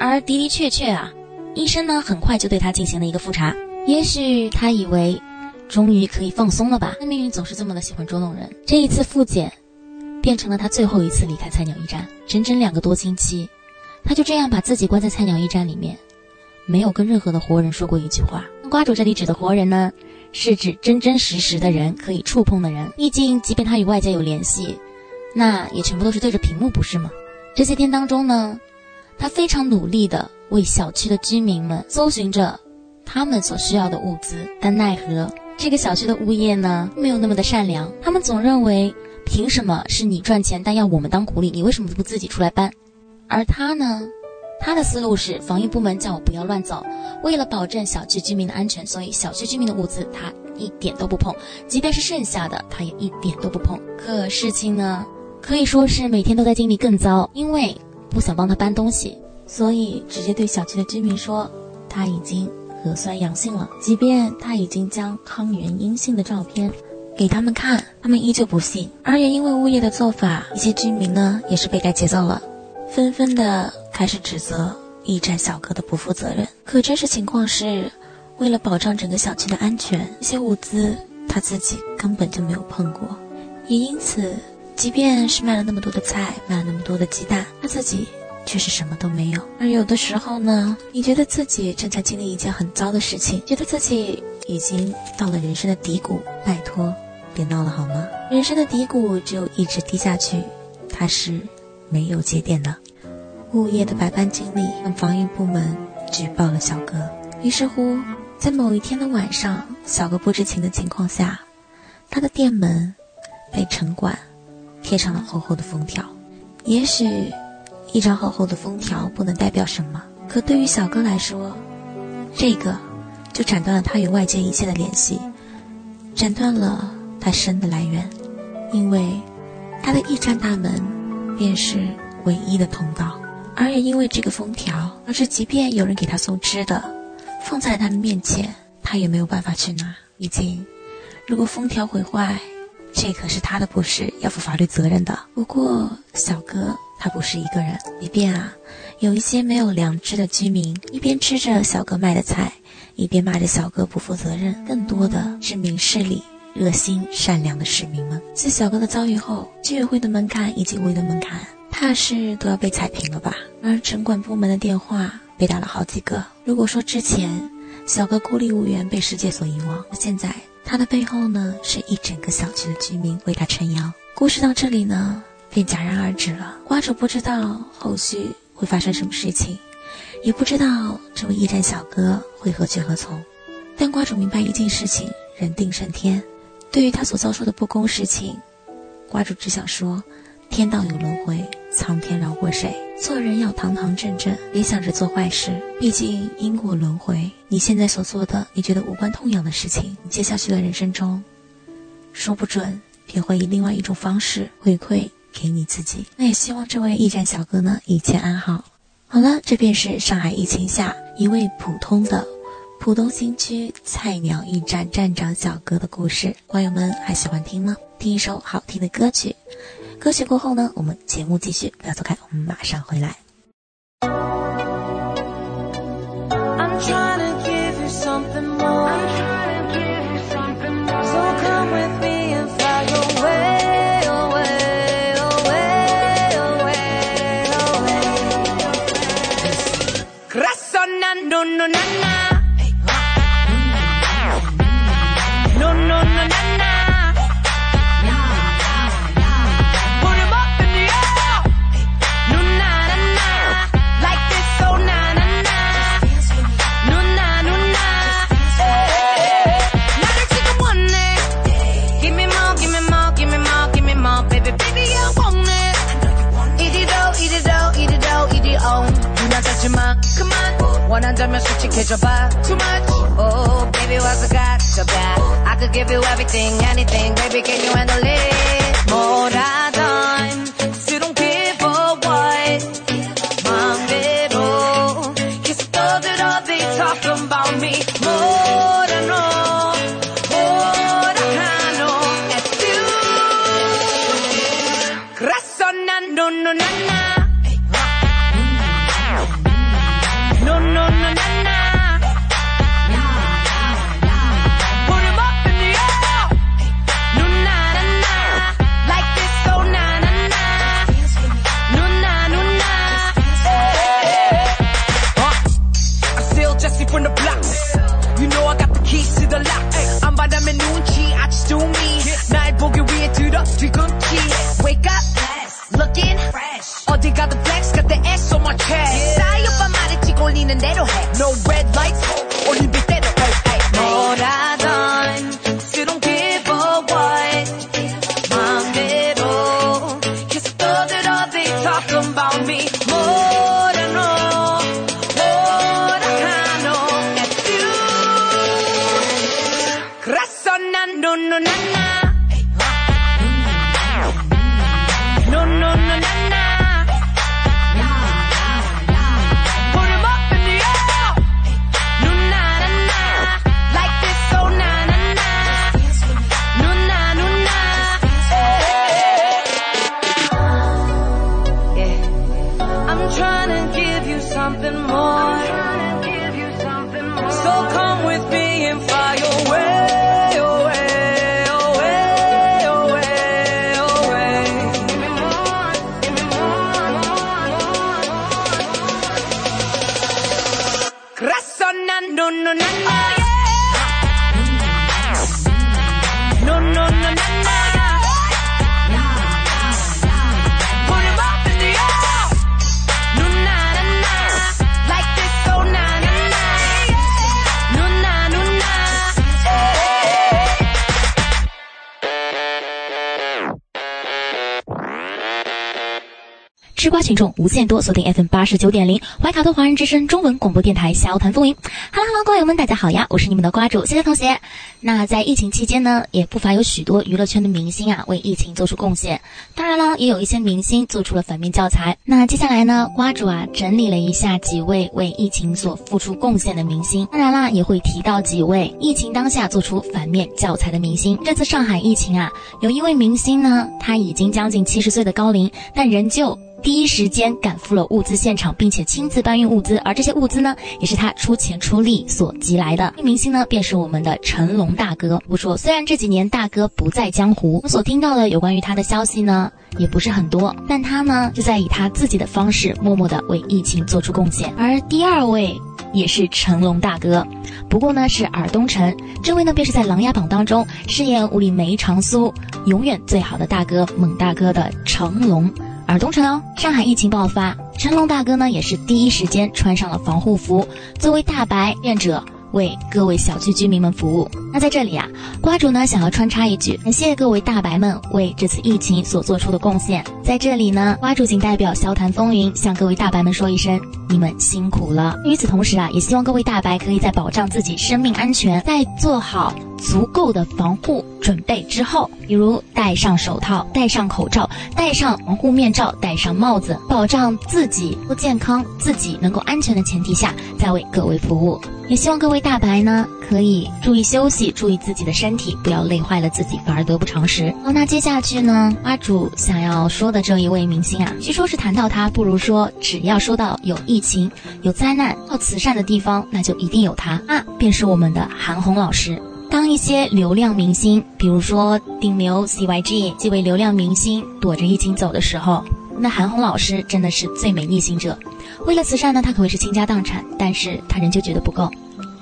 而的的确确啊。医生呢，很快就对他进行了一个复查。也许他以为，终于可以放松了吧？命运总是这么的喜欢捉弄人。这一次复检，变成了他最后一次离开菜鸟驿站。整整两个多星期，他就这样把自己关在菜鸟驿站里面，没有跟任何的活人说过一句话。瓜主这里指的活人呢，是指真真实实的人，可以触碰的人。毕竟，即便他与外界有联系，那也全部都是对着屏幕，不是吗？这些天当中呢，他非常努力的。为小区的居民们搜寻着他们所需要的物资，但奈何这个小区的物业呢，没有那么的善良。他们总认为，凭什么是你赚钱，但要我们当苦力？你为什么不自己出来搬？而他呢，他的思路是，防疫部门叫我不要乱走，为了保证小区居民的安全，所以小区居民的物资他一点都不碰，即便是剩下的，他也一点都不碰。可事情呢？可以说是每天都在经历更糟，因为不想帮他搬东西，所以直接对小区的居民说他已经核酸阳性了。即便他已经将抗原阴性的照片给他们看，他们依旧不信。而也因为物业的做法，一些居民呢也是被带节奏了，纷纷的开始指责驿站小哥的不负责任。可真实情况是，为了保障整个小区的安全，一些物资他自己根本就没有碰过，也因此，即便是卖了那么多的菜，卖了那么多的鸡蛋，他自己却是什么都没有。而有的时候呢，你觉得自己正在经历一件很糟的事情，觉得自己已经到了人生的低谷，拜托。别闹了好吗？人生的低谷只有一直低下去，它是没有节点的。物业的百般经历让防疫部门举报了小哥。于是乎，在某一天的晚上，小哥不知情的情况下，他的店门被城管贴上了厚厚的封条。也许一张厚厚的封条不能代表什么，可对于小哥来说，这个就斩断了他与外界一切的联系，斩断了。他生的来源，因为他的驿站大门便是唯一的通道，而也因为这个封条，而是即便有人给他送吃的，放在他的面前，他也没有办法去拿。毕竟，如果封条毁坏，这可是他的不是，要负法律责任的。不过，小哥他不是一个人，即便啊，有一些没有良知的居民，一边吃着小哥卖的菜，一边骂着小哥不负责任，更多的是明事理。热心善良的市民们，自小哥的遭遇后，居委会的门槛以及物业的门槛，怕是都要被踩平了吧？而城管部门的电话被打了好几个。如果说之前小哥孤立无援，被世界所遗忘，那现在他的背后呢，是一整个小区的居民为他撑腰。故事到这里呢，便戛然而止了。瓜主不知道后续会发生什么事情，也不知道这位驿站小哥会何去何从，但瓜主明白一件事情：人定胜天。对于他所遭受的不公事情，瓜主只想说：天道有轮回，苍天饶过谁？做人要堂堂正正，别想着做坏事。毕竟因果轮回，你现在所做的你觉得无关痛痒的事情，你接下去的人生中，说不准也会以另外一种方式回馈给你自己。那也希望这位驿站小哥呢一切安好。好了，这便是上海疫情下一位普通的。浦东新区菜鸟驿站站长小哥的故事，网友们还喜欢听吗？听一首好听的歌曲，歌曲过后呢，我们节目继续，不要走开，我们马上回来。No, no, no, no. 无限多，锁定 FM 八十九点零怀卡托华人之声中文广播电台，笑谈风云。Hello Hello，瓜友们，大家好呀，我是你们的瓜主谢谢同学。那在疫情期间呢，也不乏有许多娱乐圈的明星啊，为疫情做出贡献。当然了，也有一些明星做出了反面教材。那接下来呢，瓜主啊整理了一下几位为疫情所付出贡献的明星，当然啦，也会提到几位疫情当下做出反面教材的明星。这次上海疫情啊，有一位明星呢，他已经将近七十岁的高龄，但仍旧。时间赶赴了物资现场，并且亲自搬运物资，而这些物资呢，也是他出钱出力所集来的。这明星呢，便是我们的成龙大哥。不说，虽然这几年大哥不在江湖，我所听到的有关于他的消息呢，也不是很多，但他呢，就在以他自己的方式，默默的为疫情做出贡献。而第二位。也是成龙大哥，不过呢是尔东城，这位呢便是在《琅琊榜》当中饰演武力梅长苏永远最好的大哥猛大哥的成龙。尔东城哦，上海疫情爆发，成龙大哥呢也是第一时间穿上了防护服，作为大白愿者。为各位小区居民们服务。那在这里啊，瓜主呢想要穿插一句，感谢各位大白们为这次疫情所做出的贡献。在这里呢，瓜主仅代表笑谈风云向各位大白们说一声，你们辛苦了。与此同时啊，也希望各位大白可以在保障自己生命安全，在做好足够的防护准备之后，比如戴上手套、戴上口罩、戴上防护面罩、戴上帽子，保障自己不健康、自己能够安全的前提下，再为各位服务。也希望各位大白呢，可以注意休息，注意自己的身体，不要累坏了自己，反而得不偿失。好，那接下去呢，阿主想要说的这一位明星啊，据说是谈到他，不如说只要说到有疫情、有灾难、到慈善的地方，那就一定有他，啊便是我们的韩红老师。当一些流量明星，比如说顶流 CYG 这位流量明星躲着疫情走的时候，那韩红老师真的是最美逆行者。为了慈善呢，他可谓是倾家荡产，但是他仍旧觉得不够。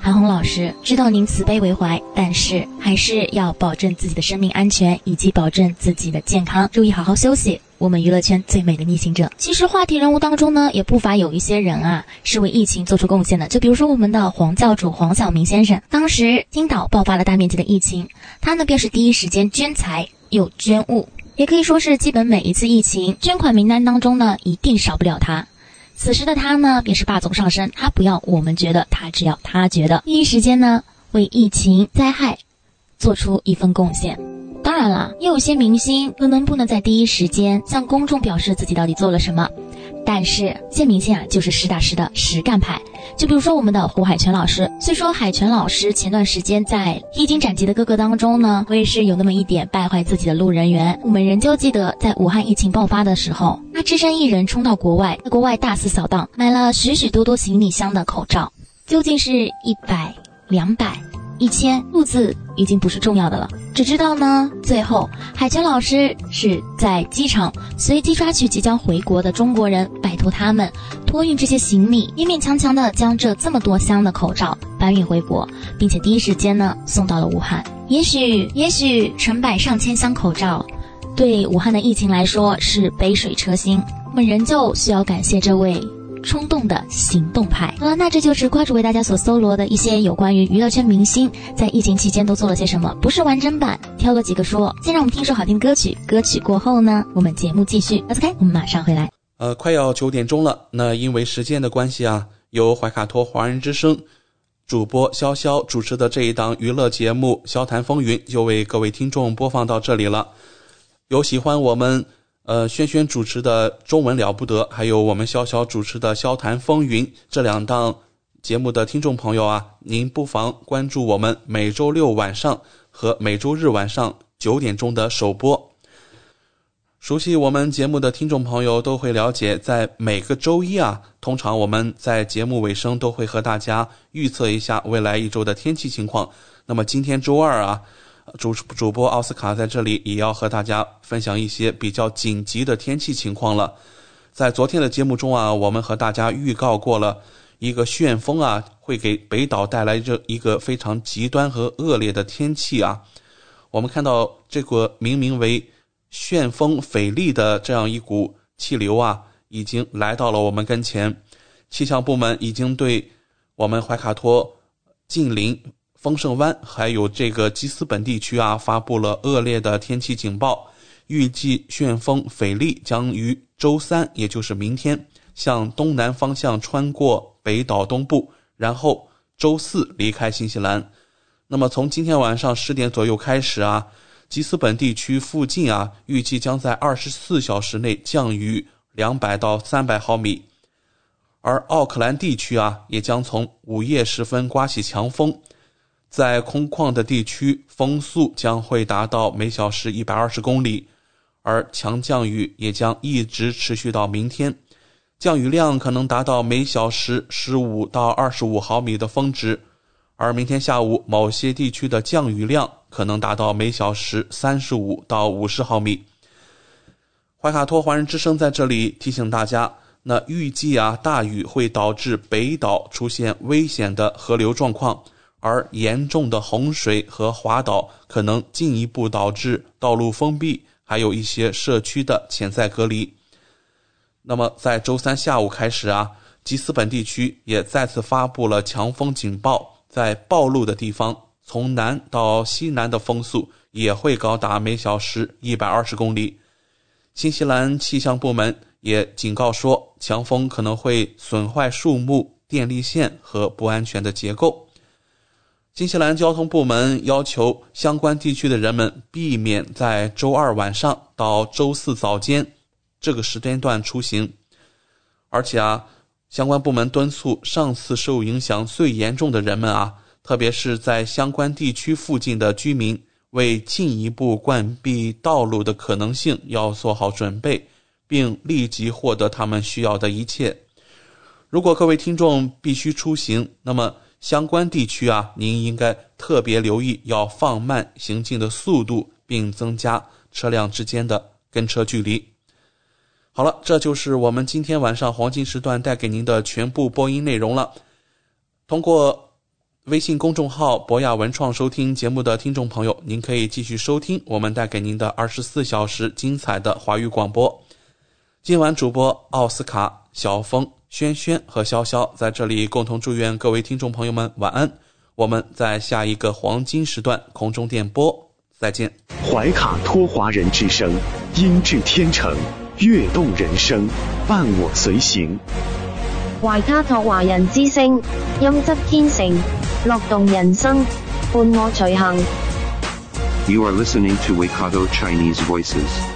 韩红老师知道您慈悲为怀，但是还是要保证自己的生命安全以及保证自己的健康，注意好好休息。我们娱乐圈最美的逆行者，其实话题人物当中呢，也不乏有一些人啊，是为疫情做出贡献的。就比如说我们的黄教主黄晓明先生，当时青岛爆发了大面积的疫情，他呢便是第一时间捐财又捐物，也可以说是基本每一次疫情捐款名单当中呢，一定少不了他。此时的他呢，便是霸总上身，他不要我们觉得，他只要他觉得，第一时间呢为疫情灾害做出一份贡献。当然了，也有些明星可能不能在第一时间向公众表示自己到底做了什么，但是这明星啊就是实打实的实干派。就比如说我们的胡海泉老师，虽说海泉老师前段时间在《披荆斩棘的哥哥》当中呢，我也是有那么一点败坏自己的路人缘。我们仍旧记得在武汉疫情爆发的时候，他只身一人冲到国外，在国外大肆扫荡，买了许许多多行李箱的口罩，究竟是一百、两百？一千数字已经不是重要的了，只知道呢，最后海泉老师是在机场随机抓取即将回国的中国人，拜托他们托运这些行李，勉勉强强的将这这么多箱的口罩搬运回国，并且第一时间呢送到了武汉。也许，也许成百上千箱口罩，对武汉的疫情来说是杯水车薪，我们仍旧需要感谢这位。冲动的行动派。好了，那这就是瓜主为大家所搜罗的一些有关于娱乐圈明星在疫情期间都做了些什么，不是完整版，挑了几个说。先让我们听首好听的歌曲，歌曲过后呢，我们节目继续。Let's go，我们马上回来。呃，快要九点钟了，那因为时间的关系啊，由怀卡托华人之声主播潇潇主持的这一档娱乐节目《笑谈风云》就为各位听众播放到这里了。有喜欢我们。呃，轩轩主持的中文了不得，还有我们潇潇主持的《笑谈风云》这两档节目的听众朋友啊，您不妨关注我们每周六晚上和每周日晚上九点钟的首播。熟悉我们节目的听众朋友都会了解，在每个周一啊，通常我们在节目尾声都会和大家预测一下未来一周的天气情况。那么今天周二啊。主主播奥斯卡在这里也要和大家分享一些比较紧急的天气情况了。在昨天的节目中啊，我们和大家预告过了一个旋风啊，会给北岛带来这一个非常极端和恶劣的天气啊。我们看到这个命名为旋风斐利的这样一股气流啊，已经来到了我们跟前。气象部门已经对我们怀卡托近邻丰盛湾还有这个基斯本地区啊发布了恶劣的天气警报。预计旋风斐利将于周三，也就是明天，向东南方向穿过北岛东部，然后周四离开新西兰。那么从今天晚上十点左右开始啊，基斯本地区附近啊，预计将在二十四小时内降雨两百到三百毫米。而奥克兰地区啊，也将从午夜时分刮起强风，在空旷的地区，风速将会达到每小时一百二十公里。而强降雨也将一直持续到明天，降雨量可能达到每小时十五到二十五毫米的峰值，而明天下午某些地区的降雨量可能达到每小时三十五到五十毫米。怀卡托华人之声在这里提醒大家，那预计啊大雨会导致北岛出现危险的河流状况，而严重的洪水和滑倒可能进一步导致道路封闭。还有一些社区的潜在隔离。那么，在周三下午开始啊，基斯本地区也再次发布了强风警报，在暴露的地方，从南到西南的风速也会高达每小时一百二十公里。新西兰气象部门也警告说，强风可能会损坏树木、电力线和不安全的结构。新西兰交通部门要求相关地区的人们避免在周二晚上到周四早间这个时间段出行，而且啊，相关部门敦促上次受影响最严重的人们啊，特别是在相关地区附近的居民，为进一步关闭道路的可能性要做好准备，并立即获得他们需要的一切。如果各位听众必须出行，那么。相关地区啊，您应该特别留意，要放慢行进的速度，并增加车辆之间的跟车距离。好了，这就是我们今天晚上黄金时段带给您的全部播音内容了。通过微信公众号“博雅文创”收听节目的听众朋友，您可以继续收听我们带给您的二十四小时精彩的华语广播。今晚主播奥斯卡、小峰。轩轩和潇潇在这里共同祝愿各位听众朋友们晚安。我们在下一个黄金时段空中电波再见。怀卡托华人之声，音质天成，悦动人生，伴我随行。怀卡托华人之声，音质天成，乐动人生，伴我随行。You are listening to Waikato Chinese Voices.